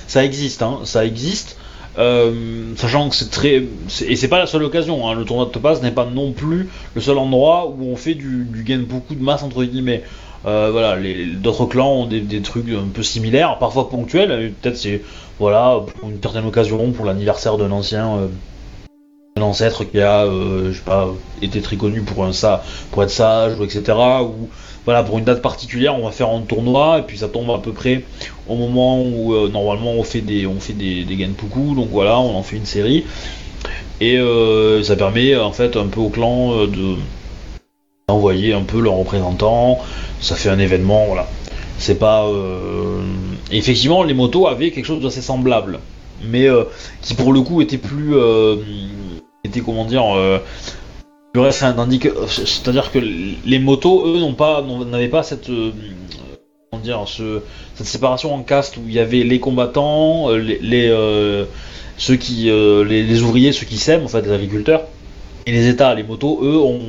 Ça existe, hein, ça existe. Euh, sachant que c'est très. Et c'est pas la seule occasion, hein, le tournoi de Topaz n'est pas non plus le seul endroit où on fait du, du gain beaucoup de masse, entre guillemets. Euh, voilà, d'autres clans ont des, trucs un peu similaires, parfois ponctuels. Peut-être c'est voilà pour une certaine occasion, pour l'anniversaire d'un ancien, euh, un ancêtre qui a, euh, je sais pas, été très connu pour un ça, pour être sage, ou etc. Ou voilà pour une date particulière, on va faire un tournoi et puis ça tombe à peu près au moment où normalement on fait des on fait des, donc voilà, on en fait une série. Et ça permet en fait un peu au clan de d'envoyer un peu leurs représentants, ça fait un événement, voilà. C'est pas euh, effectivement les motos avaient quelque chose d'assez semblable, mais euh, qui pour le coup était plus euh, était comment dire que c'est-à-dire que les motos eux n'ont pas n'avaient pas cette comment dire ce cette séparation en caste où il y avait les combattants, les, ceux qui, les, les ouvriers, ceux qui sèment, en fait, les agriculteurs, et les États, les motos, eux, ont,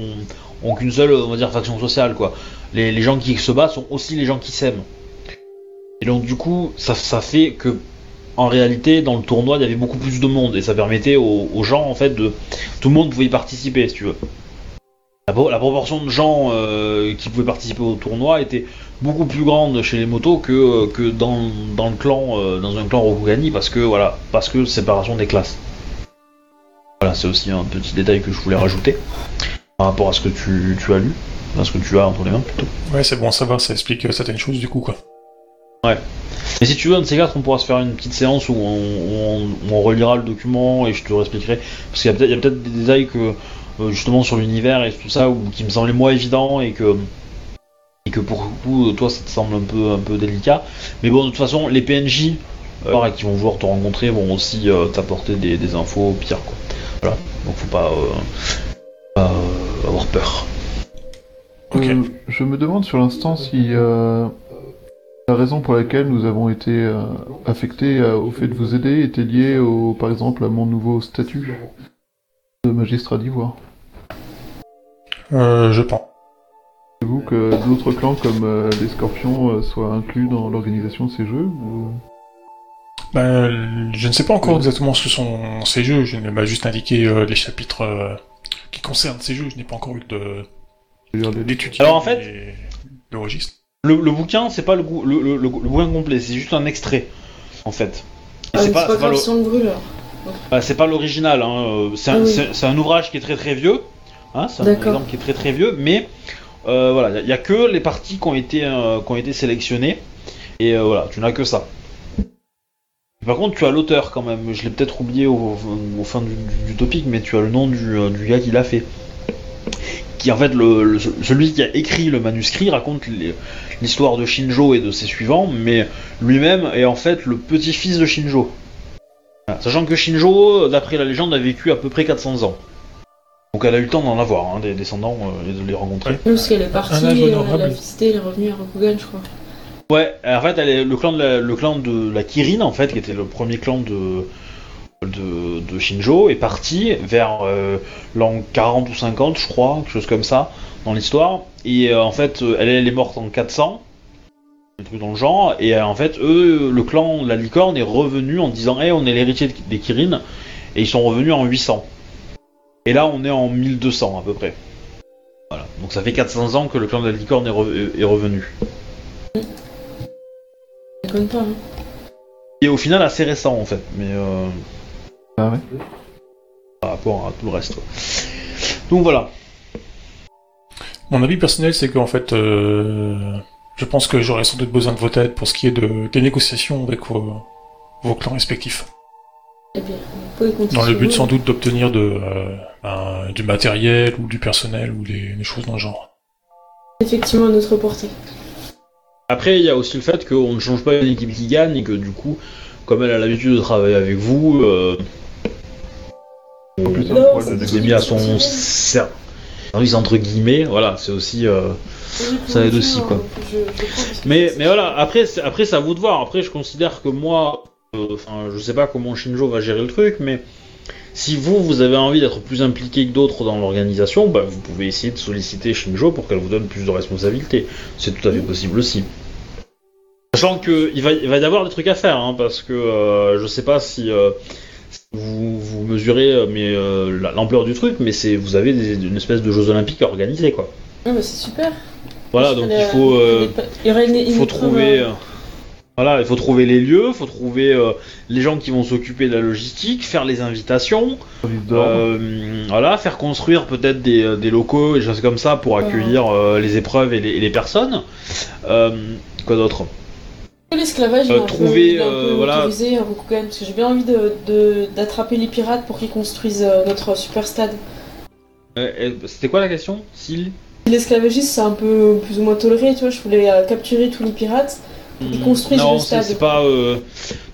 qu'une seule, on va dire, faction sociale, quoi. Les, gens qui se battent sont aussi les gens qui sèment. Et donc, du coup, ça, fait que, en réalité, dans le tournoi, il y avait beaucoup plus de monde, et ça permettait aux, gens, en fait, de. Tout le monde pouvait y participer, si tu veux. La, pro- la proportion de gens euh, qui pouvaient participer au tournoi était beaucoup plus grande chez les motos que, que dans, dans le clan euh, dans un clan Rokugani parce que voilà parce que séparation des classes. Voilà, c'est aussi un petit détail que je voulais rajouter par rapport à ce que tu, tu as lu, à ce que tu as entre les mains plutôt.
Ouais, c'est bon à savoir, ça explique euh, certaines choses du coup quoi.
Et si tu veux, un de ces quatre, on pourra se faire une petite séance où on, où on- où on relira le document et je te réexpliquerai. Parce qu'il y a peut-être des détails que, euh, justement, sur l'univers et tout ça, où, qui me semblaient moins évidents et que, et que pour le coup, toi, ça te semble un peu, un peu délicat. Mais bon, de toute façon, les PNJ euh, qui vont vouloir te rencontrer vont aussi euh, t'apporter des, des infos au pire, quoi. Voilà. Donc faut pas, euh, pas, euh, avoir peur.
Euh, je me demande sur l'instant si euh, la raison pour laquelle nous avons été euh, affectés euh, au fait de vous aider était liée, au, par exemple, à mon nouveau statut de magistrat d'ivoire.
Euh, je pense.
Pensez-vous que d'autres clans comme euh, les Scorpions euh, soient inclus dans l'organisation de ces jeux ou...
Ben, je ne sais pas encore exactement ce que sont ces jeux, je ne m'a juste indiqué euh, les chapitres euh, qui concernent ces jeux, je n'ai pas encore eu de d'étudier
Alors, en fait-
les- le registre.
Le, le bouquin, c'est pas le, le, le, le- le bouquin complet, c'est juste un extrait, en fait.
Ah,
c'est pas,
c'est pas
bah, c'est pas l'original, hein, euh, c'est un,
Ah oui.
un ouvrage qui est très très vieux, hein, c'est un
D'accord.
exemple qui est très très vieux, mais euh, voilà, il y, a que les parties qui ont été, euh, qui ont été sélectionnées, et euh, voilà, tu n'as que ça. Par contre, tu as l'auteur quand même, je l'ai peut-être oublié au, au fin du, du- du topic, mais tu as le nom du, euh, du gars qui l'a fait. Qui en fait, le, le- celui qui a écrit le manuscrit raconte l'histoire de Shinjo et de ses suivants, mais lui-même est en fait le petit-fils de Shinjo. Voilà. Sachant que Shinjo, d'après la légende, a vécu à peu près 400 ans. Donc elle a eu le temps d'en avoir, hein, des descendants, euh, et de les rencontrer.
Qu'elle est partie, euh, elle a visité, elle est revenue à Rokugan, je crois.
Ouais, en fait, le, clan de la, le Kirin, en fait, qui était le premier clan de, Shinjo, est parti vers euh, l'an 40 ou 50, je crois, quelque chose comme ça, dans l'histoire. Et euh, en fait, elle, est morte en 400, un truc dans le genre, et euh, en fait, eux, le clan de la licorne est revenu en disant Hey, on est l'héritier de- des Kirin, et ils sont revenus en 800. Et là, on est en 1200 à peu près. Voilà, donc ça fait 400 ans que le clan de la licorne est, re- est revenu.
Hein.
Et au final assez récent en fait, mais euh,
Ah ouais?
par rapport à tout le reste. Donc voilà.
Mon avis personnel, c'est qu'en fait, euh, je pense que j'aurais sans doute besoin de votre aide pour ce qui est de, des négociations avec vos, vos clans respectifs.
Eh bien, vous pouvez compter
Dans le but sans doute d'obtenir de, euh, ben, du matériel ou du personnel ou des, des choses dans le genre.
Effectivement, à notre portée.
Après il y a aussi le fait qu'on ne change pas une équipe qui gagne et que du coup, comme elle a l'habitude de travailler avec vous, euh,
Non, c'est-
est mis à son ser- service entre guillemets. Voilà, c'est aussi. euh, Ça aide aussi, quoi.
Je- je crois que-
Mais, mais voilà, après, c'est- après c'est à vous de voir. Après, je considère que moi, euh, enfin, je sais pas comment Shinjo va gérer le truc, mais si vous, vous avez envie d'être plus impliqué que d'autres dans l'organisation, bah, vous pouvez essayer de solliciter Shinjo pour qu'elle vous donne plus de responsabilités. C'est tout à fait possible aussi. Sachant qu'il va, il va y avoir des trucs à faire, hein, parce que euh, je sais pas si euh, si vous, vous mesurez euh, mais, euh, la- l'ampleur du truc, mais c'est vous avez des- une espèce de Jeux Olympiques à organiser, quoi.
Ah, bah, c'est super.
Voilà,
Je
donc il faut.
Il
trouver voilà il faut trouver les lieux faut trouver euh, les gens qui vont s'occuper de la logistique faire les invitations euh, voilà faire construire peut-être des, euh, des locaux et des choses comme ça pour accueillir euh, les épreuves et les, et les personnes Euh, quoi d'autre?
L'esclavage, il
Euh,
est un peu-
trouver,
il
voilà.
parce que j'ai bien envie de- de- d'attraper les pirates pour qu'ils construisent euh, notre super stade.
C'était quoi la question? S'il?
L'esclavagisme, c'est un peu plus ou moins toléré, tu vois, je voulais capturer tous les pirates. Ils construisent
non,
le
c'est-
stade.
c'est pas euh,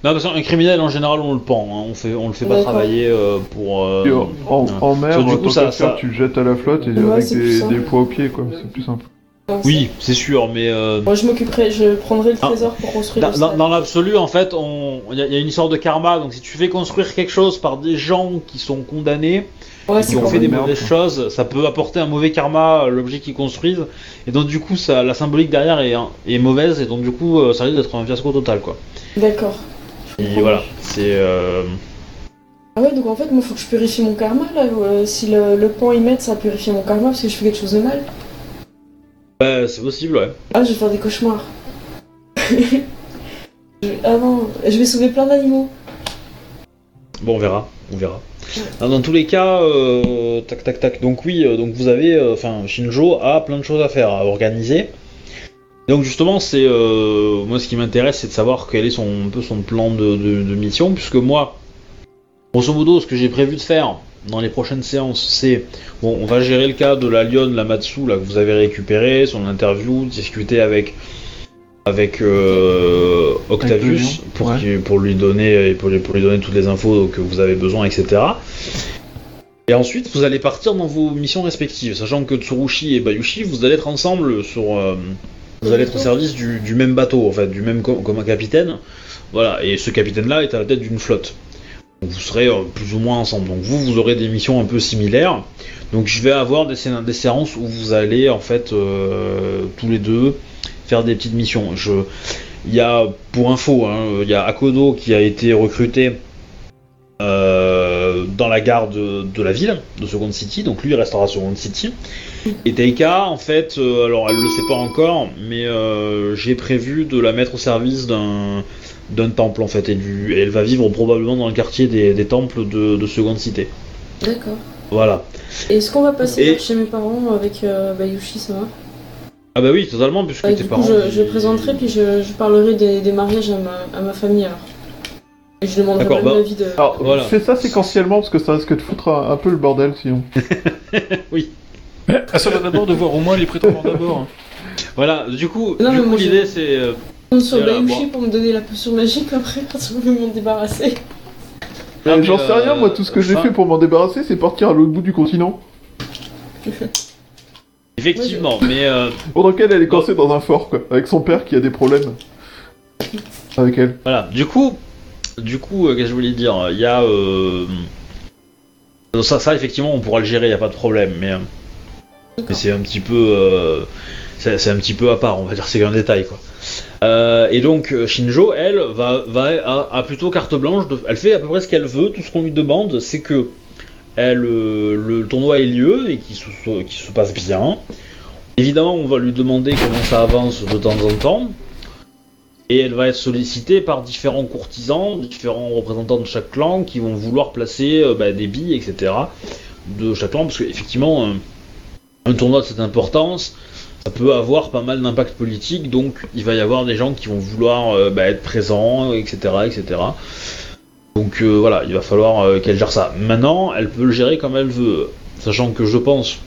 non parce qu'un criminel en général on le pend hein. on fait on le fait pas travailler euh, pour euh,
en, en- mer,
du coup, ça- ça-
tu le jettes à la flotte et
Ouais,
avec des, des poids au pied, quoi. C'est plus simple.
Oui c'est sûr mais euh,
Moi, je m'occuperai, je prendrai le
Ah.
trésor pour construire
Dans, dans- l'absolu, en fait, on- il y, a- il y a une histoire de karma. Donc, si tu fais construire quelque chose par des gens qui sont condamnés,
Ouais,
qui ont fait des mauvaises
quoi.
choses, ça peut apporter un mauvais karma à l'objet qu'ils construisent. Et donc, du coup, ça, la symbolique derrière est, est mauvaise. Et donc, du coup, euh, ça risque d'être un fiasco total, quoi.
D'accord.
Et voilà, c'est. euh,
Ah ouais, donc en fait, moi, faut que je purifie mon karma, là. si le, le pan y met, ça purifie mon karma parce que je fais quelque chose de mal.
Ouais, c'est possible, ouais.
Ah, je vais faire des cauchemars. Je- Ah non, je vais sauver plein d'animaux.
Bon, on verra, on verra. Dans, dans tous les cas, euh, tac tac tac. Donc oui, euh, donc vous avez, euh, enfin, Shinjo a plein de choses à faire, à organiser. Donc justement, c'est euh, moi ce qui m'intéresse, c'est de savoir quel est son un peu son plan de, de- de mission, puisque moi, grosso modo, ce que j'ai prévu de faire dans les prochaines séances, c'est bon, on va gérer le cas de la Lyon, la Matsu, là que vous avez récupéré, son interview, discuter avec avec euh, Octavius
Avec
pour
ouais.
qu'il- pour lui donner pour lui, pour lui donner toutes les infos que vous avez besoin, etc. Et ensuite, vous allez partir dans vos missions respectives, sachant que Tsurushi et Bayushi, vous allez être ensemble sur. euh, vous allez être au service du, du même bateau, en fait, du même co- comme un capitaine. Voilà, et ce capitaine-là est à la tête d'une flotte. Vous serez euh, plus ou moins ensemble. Donc vous, vous aurez des missions un peu similaires. Donc je vais avoir des, des séances où vous allez, en fait, euh, tous les deux, faire des petites missions. Je, il y a, pour info, hein, il y a Akodo qui a été recruté euh, dans la gare de, de la ville, de Second City, donc lui il restera à Second City. Et Taika, en fait, euh, alors elle le sait pas encore, mais euh, j'ai prévu de la mettre au service d'un d'un temple en fait, et, du, et elle va vivre probablement dans le quartier des, des temples de, de Seconde Cité.
D'accord.
Voilà.
Est-ce qu'on va passer
Et-
chez mes parents avec euh, Bayushi, ça va?
Ah bah oui, totalement, puisque
Ouais,
tes
Du
parents...
coup, je, je présenterai, puis je, je parlerai des, des mariages à ma, à ma famille alors. Et je demanderai même
bah,
l'avis de.
Alors,
Voilà.
fais ça séquentiellement parce que ça risque de foutre un, un peu le bordel sinon.
Mais à ça va d'abord de voir au moins les prétendants d'abord. hein.
Voilà, du coup,
Non,
du
mais
coup
moi, je-
l'idée c'est... euh,
compte sur
Voilà,
Bayushi
bon.
pour me donner la potion magique après quand je vais m'en débarrasser.
Ah,
J'en sais rien,
euh,
moi tout ce que j'ai fait pour m'en débarrasser, c'est partir à l'autre bout du continent.
Effectivement, mais... euh,
Pendant qu'elle, elle est coincée dans un fort, quoi, avec son père qui a des problèmes. Avec elle.
Voilà, du coup, du coup, euh, qu'est-ce que je voulais dire Il y a euh, ça, ça effectivement, on pourra le gérer, il y a pas de problème, mais, euh, mais c'est un petit peu, c'est un petit peu à part, on va dire, c'est un détail quoi. Euh, et donc Shinjo, elle, va, va a, a plutôt carte blanche. de- elle fait à peu près ce qu'elle veut. Tout ce qu'on lui demande, c'est que elle, euh, le tournoi ait lieu et qu'il se, se passe bien. Évidemment, on va lui demander comment ça avance de temps en temps. Et elle va être sollicitée par différents courtisans, différents représentants de chaque clan qui vont vouloir placer euh, bah, des billes, etc. de chaque clan, parce qu'effectivement, un, un tournoi de cette importance, ça peut avoir pas mal d'impact politique, donc il va y avoir des gens qui vont vouloir euh, bah, être présents, etc. etc. Donc euh, voilà, il va falloir euh, qu'elle gère ça. Maintenant, elle peut le gérer comme elle veut, sachant que je pense.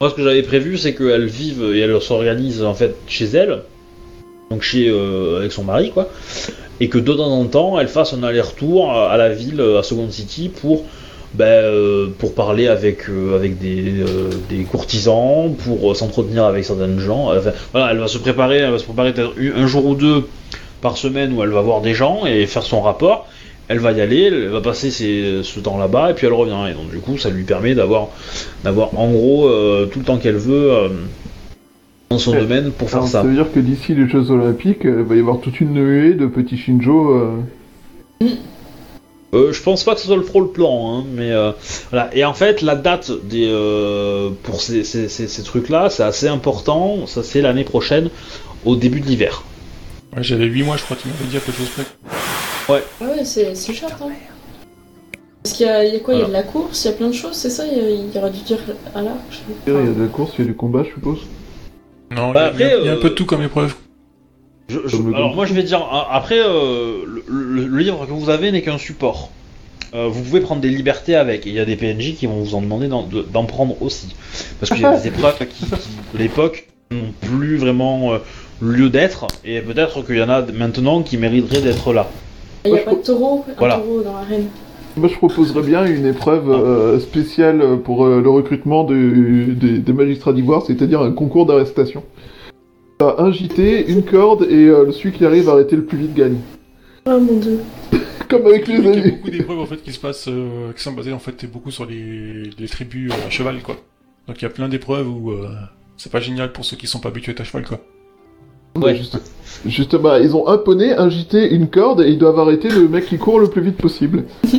Moi, ce que j'avais prévu, c'est qu'elle vive et elle s'organise en fait chez elle, donc chez euh, avec son mari, quoi, et que de temps en temps, elle fasse un aller-retour à la ville, euh, à Second City, pour ben, euh, pour parler avec avec des, des courtisans, pour s'entretenir avec certaines gens. Voilà, elle va se préparer, elle va se préparer peut-être un jour ou deux par semaine où elle va voir des gens et faire son rapport. Elle va y aller, elle va passer ce temps là-bas et puis elle revient. Et donc du coup, ça lui permet d'avoir d'avoir en gros tout le temps qu'elle veut dans son
Ouais.
domaine pour faire
Alors,
ça.
ça veut dire que d'ici les Jeux Olympiques, euh, il va y avoir toute une nuée de petits Shinjo. euh,
Euh, je pense pas que ce soit le trop le plan, hein, mais euh, voilà. Et en fait, la date des euh, pour ces, ces, ces, ces trucs-là, c'est assez important. Ça, c'est l'année prochaine, au début de l'hiver.
Ouais, J'avais 8 mois, je crois, tu m'avais dit à peu de choses près.
Ah ouais, c'est chouette, hein. Parce qu'il y, a il y a quoi Il y a de la course, il y a plein de choses, c'est ça? Il y a- il y aura du tir à l'arc je sais
Il y a de la course, il y a du combat, je suppose.
Non,
Bah,
il y a-
après,
il y a un
euh,
peu de tout comme épreuve.
Je- je-
Comme le
alors moi, je vais dire a- après, euh, le, le- le livre que vous avez n'est qu'un support. Euh, vous pouvez prendre des libertés avec, et il y a des PNJ qui vont vous en demander d'en de- d'en prendre aussi. Parce qu'il y a des épreuves qui, l'époque, n'ont plus vraiment euh, lieu d'être, et peut-être qu'il y en a maintenant qui mériteraient d'être là.
Il n'y a pas de taureau, un
Voilà.
taureau dans l'arène?
Moi, je proposerais bien une épreuve euh, spéciale pour euh, le recrutement de- des- des magistrats d'ivoire, c'est-à-dire un concours d'arrestation. T'as un JT, une corde, et euh, celui qui arrive à arrêter le plus vite gagne.
Oh mon dieu.
Comme avec les
Il y a
amis.
beaucoup d'épreuves en fait qui se passent, euh, qui sont basées en fait beaucoup sur les, les tribus euh, à cheval quoi. Donc il y a plein d'épreuves où euh, c'est pas génial pour ceux qui sont pas habitués à cheval quoi.
Ouais.
Juste- justement, ils ont un poney, un JT, une corde, et ils doivent arrêter le mec qui court le plus vite possible.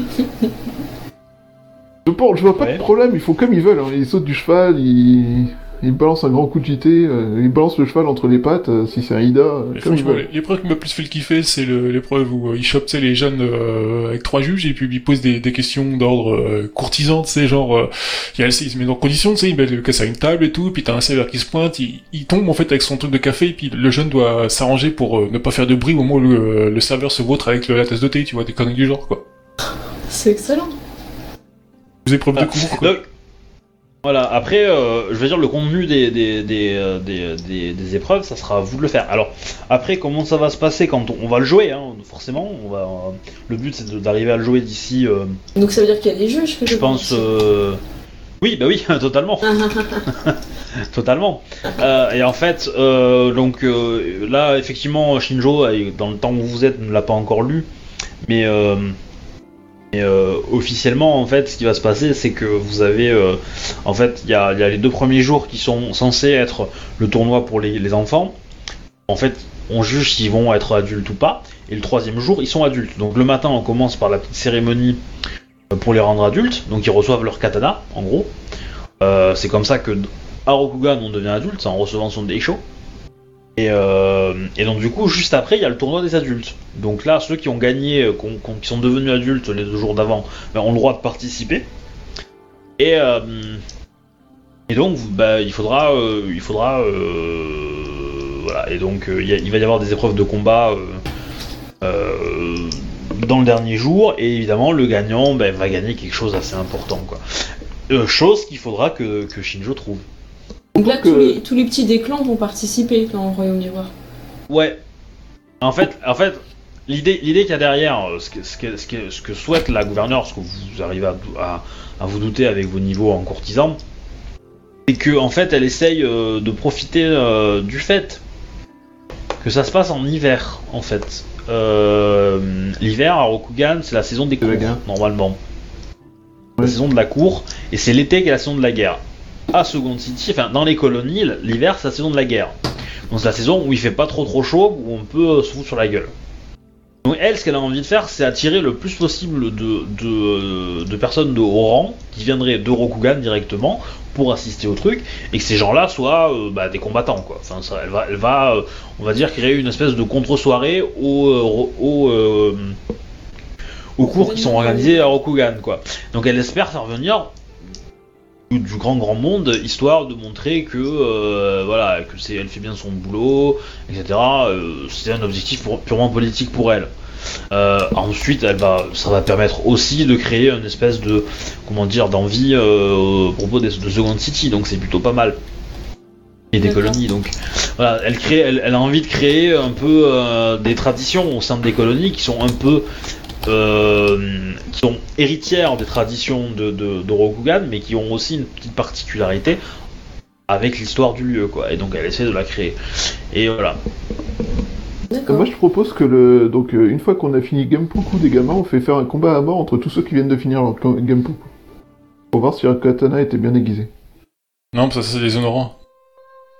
je, pense, je vois pas
Ouais.
de problème, ils font comme ils veulent, hein. ils sautent du cheval, ils... il balance un grand coup de JT, euh, il balance le cheval entre les pattes, euh, si c'est un Ida, euh,
Et
comme il
franchement,
veut.
l'épreuve qui m'a plus fait le kiffer, c'est le- l'épreuve où euh, il chope tu sais, les jeunes euh, avec trois juges et puis il pose des, des questions d'ordre euh, courtisan, tu sais, genre, euh, il, y a, il se met en condition, tu sais, il met le casse à une table et tout, puis t'as un serveur qui se pointe, il, il tombe en fait avec son truc de café, et puis le jeune doit s'arranger pour euh, ne pas faire de bruit au moment où le, le serveur se vautre avec le- la tasse de thé, tu vois, des conneries du genre, quoi.
C'est excellent.
Des épreuves de
Ah,
cours, quoi.
Donc, voilà, après, euh, je veux dire, le contenu des, des, des, euh, des, des- des épreuves, ça sera à vous de le faire. Alors, après, comment ça va se passer quand on, on va le jouer, hein, forcément, on va, euh, le but c'est d'arriver à le jouer d'ici, euh,
Donc ça veut dire qu'il y a des juges que
je pense... euh, Oui, bah oui, totalement. Totalement. Euh, et en fait, euh, donc euh, là, effectivement, Shinjo, euh, dans le temps où vous êtes, ne l'a pas encore lu, mais, mais, euh, officiellement, en fait, ce qui va se passer, c'est que vous avez, euh, en fait, il y a, les deux premiers jours qui sont censés être le tournoi pour les, enfants. En fait, on juge s'ils vont être adultes ou pas, et le troisième jour, ils sont adultes. Donc le matin, on commence par la petite cérémonie euh, pour les rendre adultes, donc ils reçoivent leur katana, en gros. C'est comme ça que à Rokugan on devient adulte, c'est en recevant son Deisho. Et, euh, et donc du coup, juste après, il y a le tournoi des adultes. Donc là, ceux qui ont gagné, euh, qui sont devenus adultes les deux jours d'avant, ben, ont le droit de participer. Et, euh, et donc, bah, il faudra, euh, il faudra, voilà. Et donc, il va y avoir des épreuves de combat dans le dernier jour, et évidemment, le gagnant ben, va gagner quelque chose d'assez important, quoi. Chose qu'il faudra que Shinjo trouve.
Donc là,
que-
tous, les, tous les petits des clans vont participer dans le Royaume Miroir.
Ouais. En fait, en fait, l'idée, l'idée qu'il y a derrière, euh, ce que, ce, que, ce, que, ce que souhaite la gouverneure, ce que vous arrivez à, à, à vous douter avec vos niveaux en courtisan, c'est que en fait, elle essaye euh, de profiter euh, du fait que ça se passe en hiver, en fait. Euh, L'hiver à Rokugan, c'est la saison des cours, normalement. La saison de la cour, et c'est l'été qui est la saison de la guerre. À Second City, enfin dans les colonies, l'hiver c'est la saison de la guerre. Donc c'est la saison où il fait pas trop trop chaud, où on peut euh, se foutre sur la gueule. Donc elle, ce qu'elle a envie de faire, c'est attirer le plus possible de, de, de personnes de haut rang qui viendraient de Rokugan directement pour assister au truc, et que ces gens-là soient euh, bah, des combattants quoi. Enfin, ça, elle va, elle va, euh, on va dire créer une espèce de contre-soirée au, euh, au, euh, aux cours qui sont organisés à Rokugan quoi. Donc elle espère faire venir du, grand grand monde histoire de montrer que euh, voilà que c'est elle fait bien son boulot etc Euh, c'est un objectif pour- purement politique pour elle. Euh, ensuite elle va ça va permettre aussi de créer une espèce de comment dire d'envie au propos des- de Second City donc c'est plutôt pas mal. Et des colonies donc. Voilà elle crée elle, elle a envie de créer un peu des traditions au sein des colonies qui sont un peu euh, qui sont héritières des traditions de, de, de Rokugan, mais qui ont aussi une petite particularité avec l'histoire du lieu, quoi. Et donc elle essaie de la créer. Et voilà.
Moi je propose que le donc euh, une fois qu'on a fini Genpuku des gamins, on fait faire un combat à mort entre tous ceux qui viennent de finir leur Genpuku. Pour voir si un katana était bien aiguisé.
Non, ça c'est les honorants.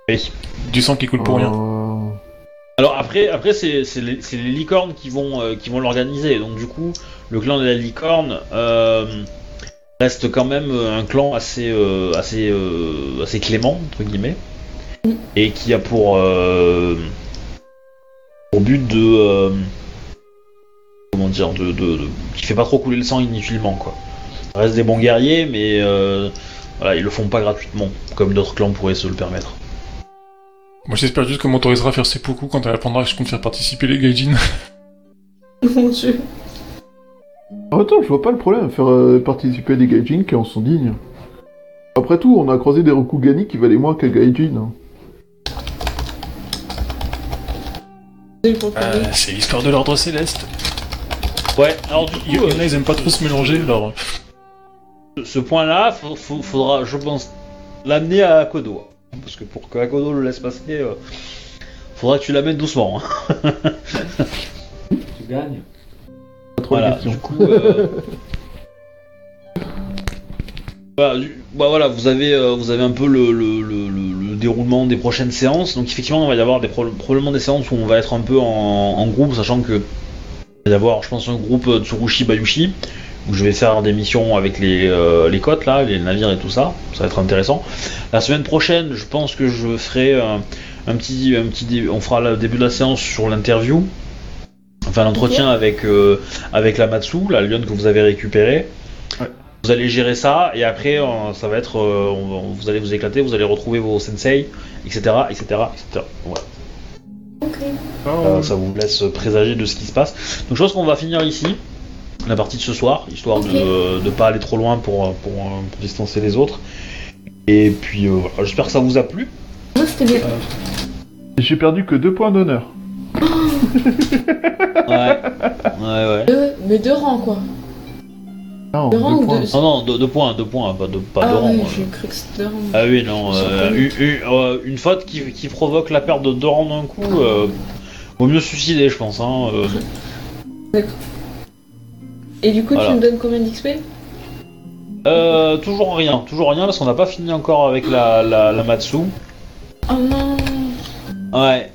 Oui.
Du sang qui coule pour rien.
Alors après, après c'est les, licornes qui vont, euh, qui vont l'organiser. Donc du coup, le clan de la licorne euh, reste quand même euh, un clan assez, assez, assez clément entre guillemets, et qui a pour, but de, comment dire, de, de, qui fait pas trop couler le sang inutilement quoi. Reste des bons guerriers, mais voilà, ils le font pas gratuitement, comme d'autres clans pourraient se le permettre.
Moi j'espère juste qu'on m'autorisera à faire seppuku quand elle apprendra que je compte faire participer les gaijin.
Mon dieu.
En même temps, je vois pas le problème à faire euh, participer des gaijin qui en sont dignes. Après tout, on a croisé des Rokugani qui valaient moins qu'un gaijin. hein.
Euh, c'est l'histoire de l'ordre céleste.
Ouais, alors du
Il y
coup,
en a, ils aiment pas trop se mélanger, alors...
ce point-là, faudra, je pense, l'amener à Akodo. Parce que pour que Akodo le laisse passer, euh, faudra que tu l'amènes doucement. hein.
Tu gagnes.
Pas trop
Voilà, du coup. euh, Voilà, du- bah voilà, vous avez, euh, vous avez un peu le, le- le- le- le déroulement des prochaines séances. Donc effectivement, il va y avoir des, pro- probablement des séances où on va être un peu en, en groupe, sachant que il va y avoir, je pense, un groupe euh, Tsurushi Bayushi, où je vais faire des missions avec les, euh, les côtes là, les navires et tout ça. Ça va être intéressant. La semaine prochaine, je pense que je ferai un, un petit, un petit, on fera le début de la séance sur l'interview, enfin l'entretien avec euh, avec la Matsu, la lionne que vous avez récupérée.
Ouais.
Vous allez gérer ça et après euh, ça va être, on vous allez vous éclater, vous allez retrouver vos sensei, etc., etc., etc. Voilà. Ça vous laisse présager de ce qui se passe. Donc je pense qu'on va finir ici la partie de ce soir, histoire de ne pas aller trop loin pour, pour, pour distancer les autres. Et puis euh, voilà, j'espère que ça vous a plu.
Moi, c'était bien.
J'ai perdu que deux points d'honneur.
Ouais, ouais, ouais.
Deux, mais deux rangs, quoi.
Non,
Deux rangs
deux
ou
points.
deux
Non, non, deux, deux points, deux points, pas deux, pas
Ah
deux rangs.
oui,
euh.
j'ai cru que c'était deux rangs.
Ah oui, non, euh,
pas
une, une- euh, une faute qui, qui provoque la perte de deux rangs d'un coup, euh, vaut mieux se suicider, je pense. Hein, euh.
Et du coup,
Voilà.
tu me donnes combien d'XP
Euh, toujours rien, toujours rien, parce qu'on n'a pas fini encore avec la, la, la Matsu.
Oh non
Ouais.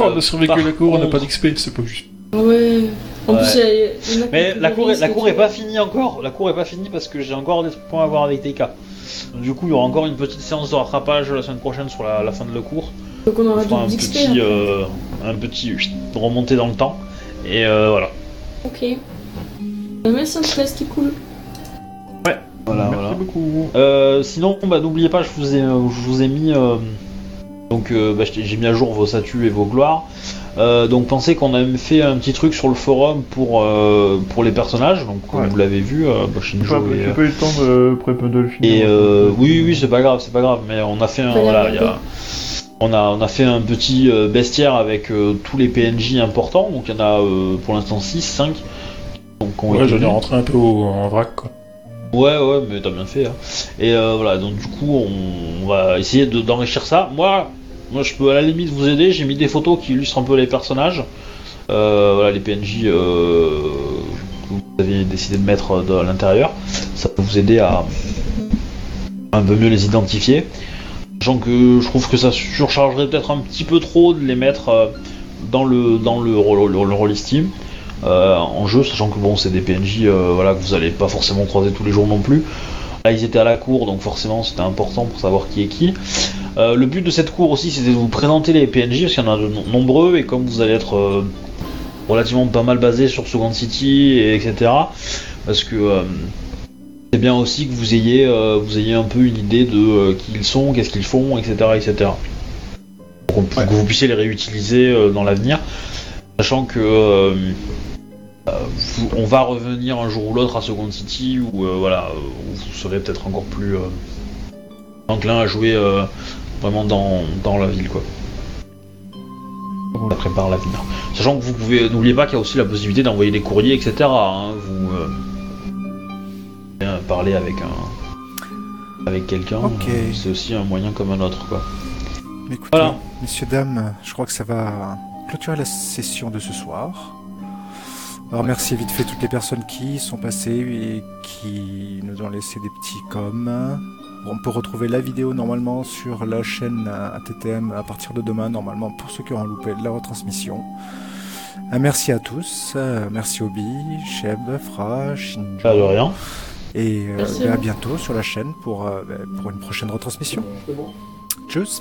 Oh, on a survécu
Par
la cour, on n'a pas d'XP, c'est pas juste.
Ouais. En
Ouais.
plus, il y a- il y en a qui
Mais la cour, est, la cour est pas finie encore. La cour est pas finie parce que j'ai encore des points à voir avec. Donc, Du coup, il y aura encore une petite séance de rattrapage la semaine prochaine sur la, la fin de la cour.
Donc on
On
aura
fera un
du XP.
petit,
après.
euh, un petit remonté dans le temps. Et euh, voilà.
Ok. Merci en tout cas, c'était cool.
Voilà,
Merci
voilà.
beaucoup.
Euh, sinon, bah, n'oubliez pas, je vous ai, euh, je vous ai mis, euh, donc euh, bah, j'ai mis à jour vos statuts et vos gloires. Euh, donc pensez qu'on a même fait un petit truc sur le forum pour euh, pour les personnages. Donc comme
Ouais.
vous l'avez vu, euh, bah,
J'ai
Shinjo
pas,
et,
j'ai pas eu le temps de préparer de le finir.
Et euh, oui, oui, c'est pas grave, c'est pas grave, mais on a fait un, voilà, il y a, on a, on a fait un petit bestiaire avec euh, tous les PNJ importants, donc il y en a euh, pour l'instant 6, 5. Donc on
Ouais, j'en ai rentré un peu au- en vrac, quoi.
Ouais, ouais, mais t'as bien fait. Hein. Et euh, voilà, donc du coup, on, on va essayer de- d'enrichir ça. Moi, moi, je peux à la limite vous aider. J'ai mis des photos qui illustrent un peu les personnages. Euh, voilà, les PNJ euh, que vous avez décidé de mettre de- à l'intérieur. Ça peut vous aider à un peu mieux les identifier. Sachant que je trouve que ça surchargerait peut-être un petit peu trop de les mettre dans le dans le, rôle- le, le rôle Steam en jeu, sachant que bon, c'est des PNJ euh, voilà, que vous allez pas forcément croiser tous les jours non plus. Là, ils étaient à la cour, donc forcément, c'était important pour savoir qui est qui. Euh, le but de cette cour aussi, c'était de vous présenter les PNJ, parce qu'il y en a de no- nombreux, et comme vous allez être euh, relativement pas mal basé sur Second City, et etc., parce que euh, c'est bien aussi que vous ayez, euh, vous ayez un peu une idée de euh, qui ils sont, qu'est-ce qu'ils font, etc., etc. Pour que vous puissiez les réutiliser euh, dans l'avenir, sachant que euh, euh, on va revenir un jour ou l'autre à Second City où euh, voilà, euh, où vous serez peut-être encore plus euh, enclin à jouer euh, vraiment dans, dans la ville quoi. Ça prépare l'avenir. Sachant que vous pouvez, n'oubliez pas qu'il y a aussi la possibilité d'envoyer des courriers, etc. hein, vous euh, parler avec un avec quelqu'un, euh, c'est aussi un moyen comme un autre quoi.
Écoutez,
Voilà.
messieurs, dames, je crois que ça va clôturer la session de ce soir. Alors merci vite fait toutes les personnes qui sont passées et qui nous ont laissé des petits coms. On peut retrouver la vidéo normalement sur la chaîne ATTM à partir de demain, normalement, pour ceux qui auront loupé la retransmission. Un merci à tous, euh, merci Obi, Cheb, Fra, Shinjo,
Pas de rien.
et euh, à bientôt sur la chaîne pour, euh, pour une prochaine retransmission. Tchuss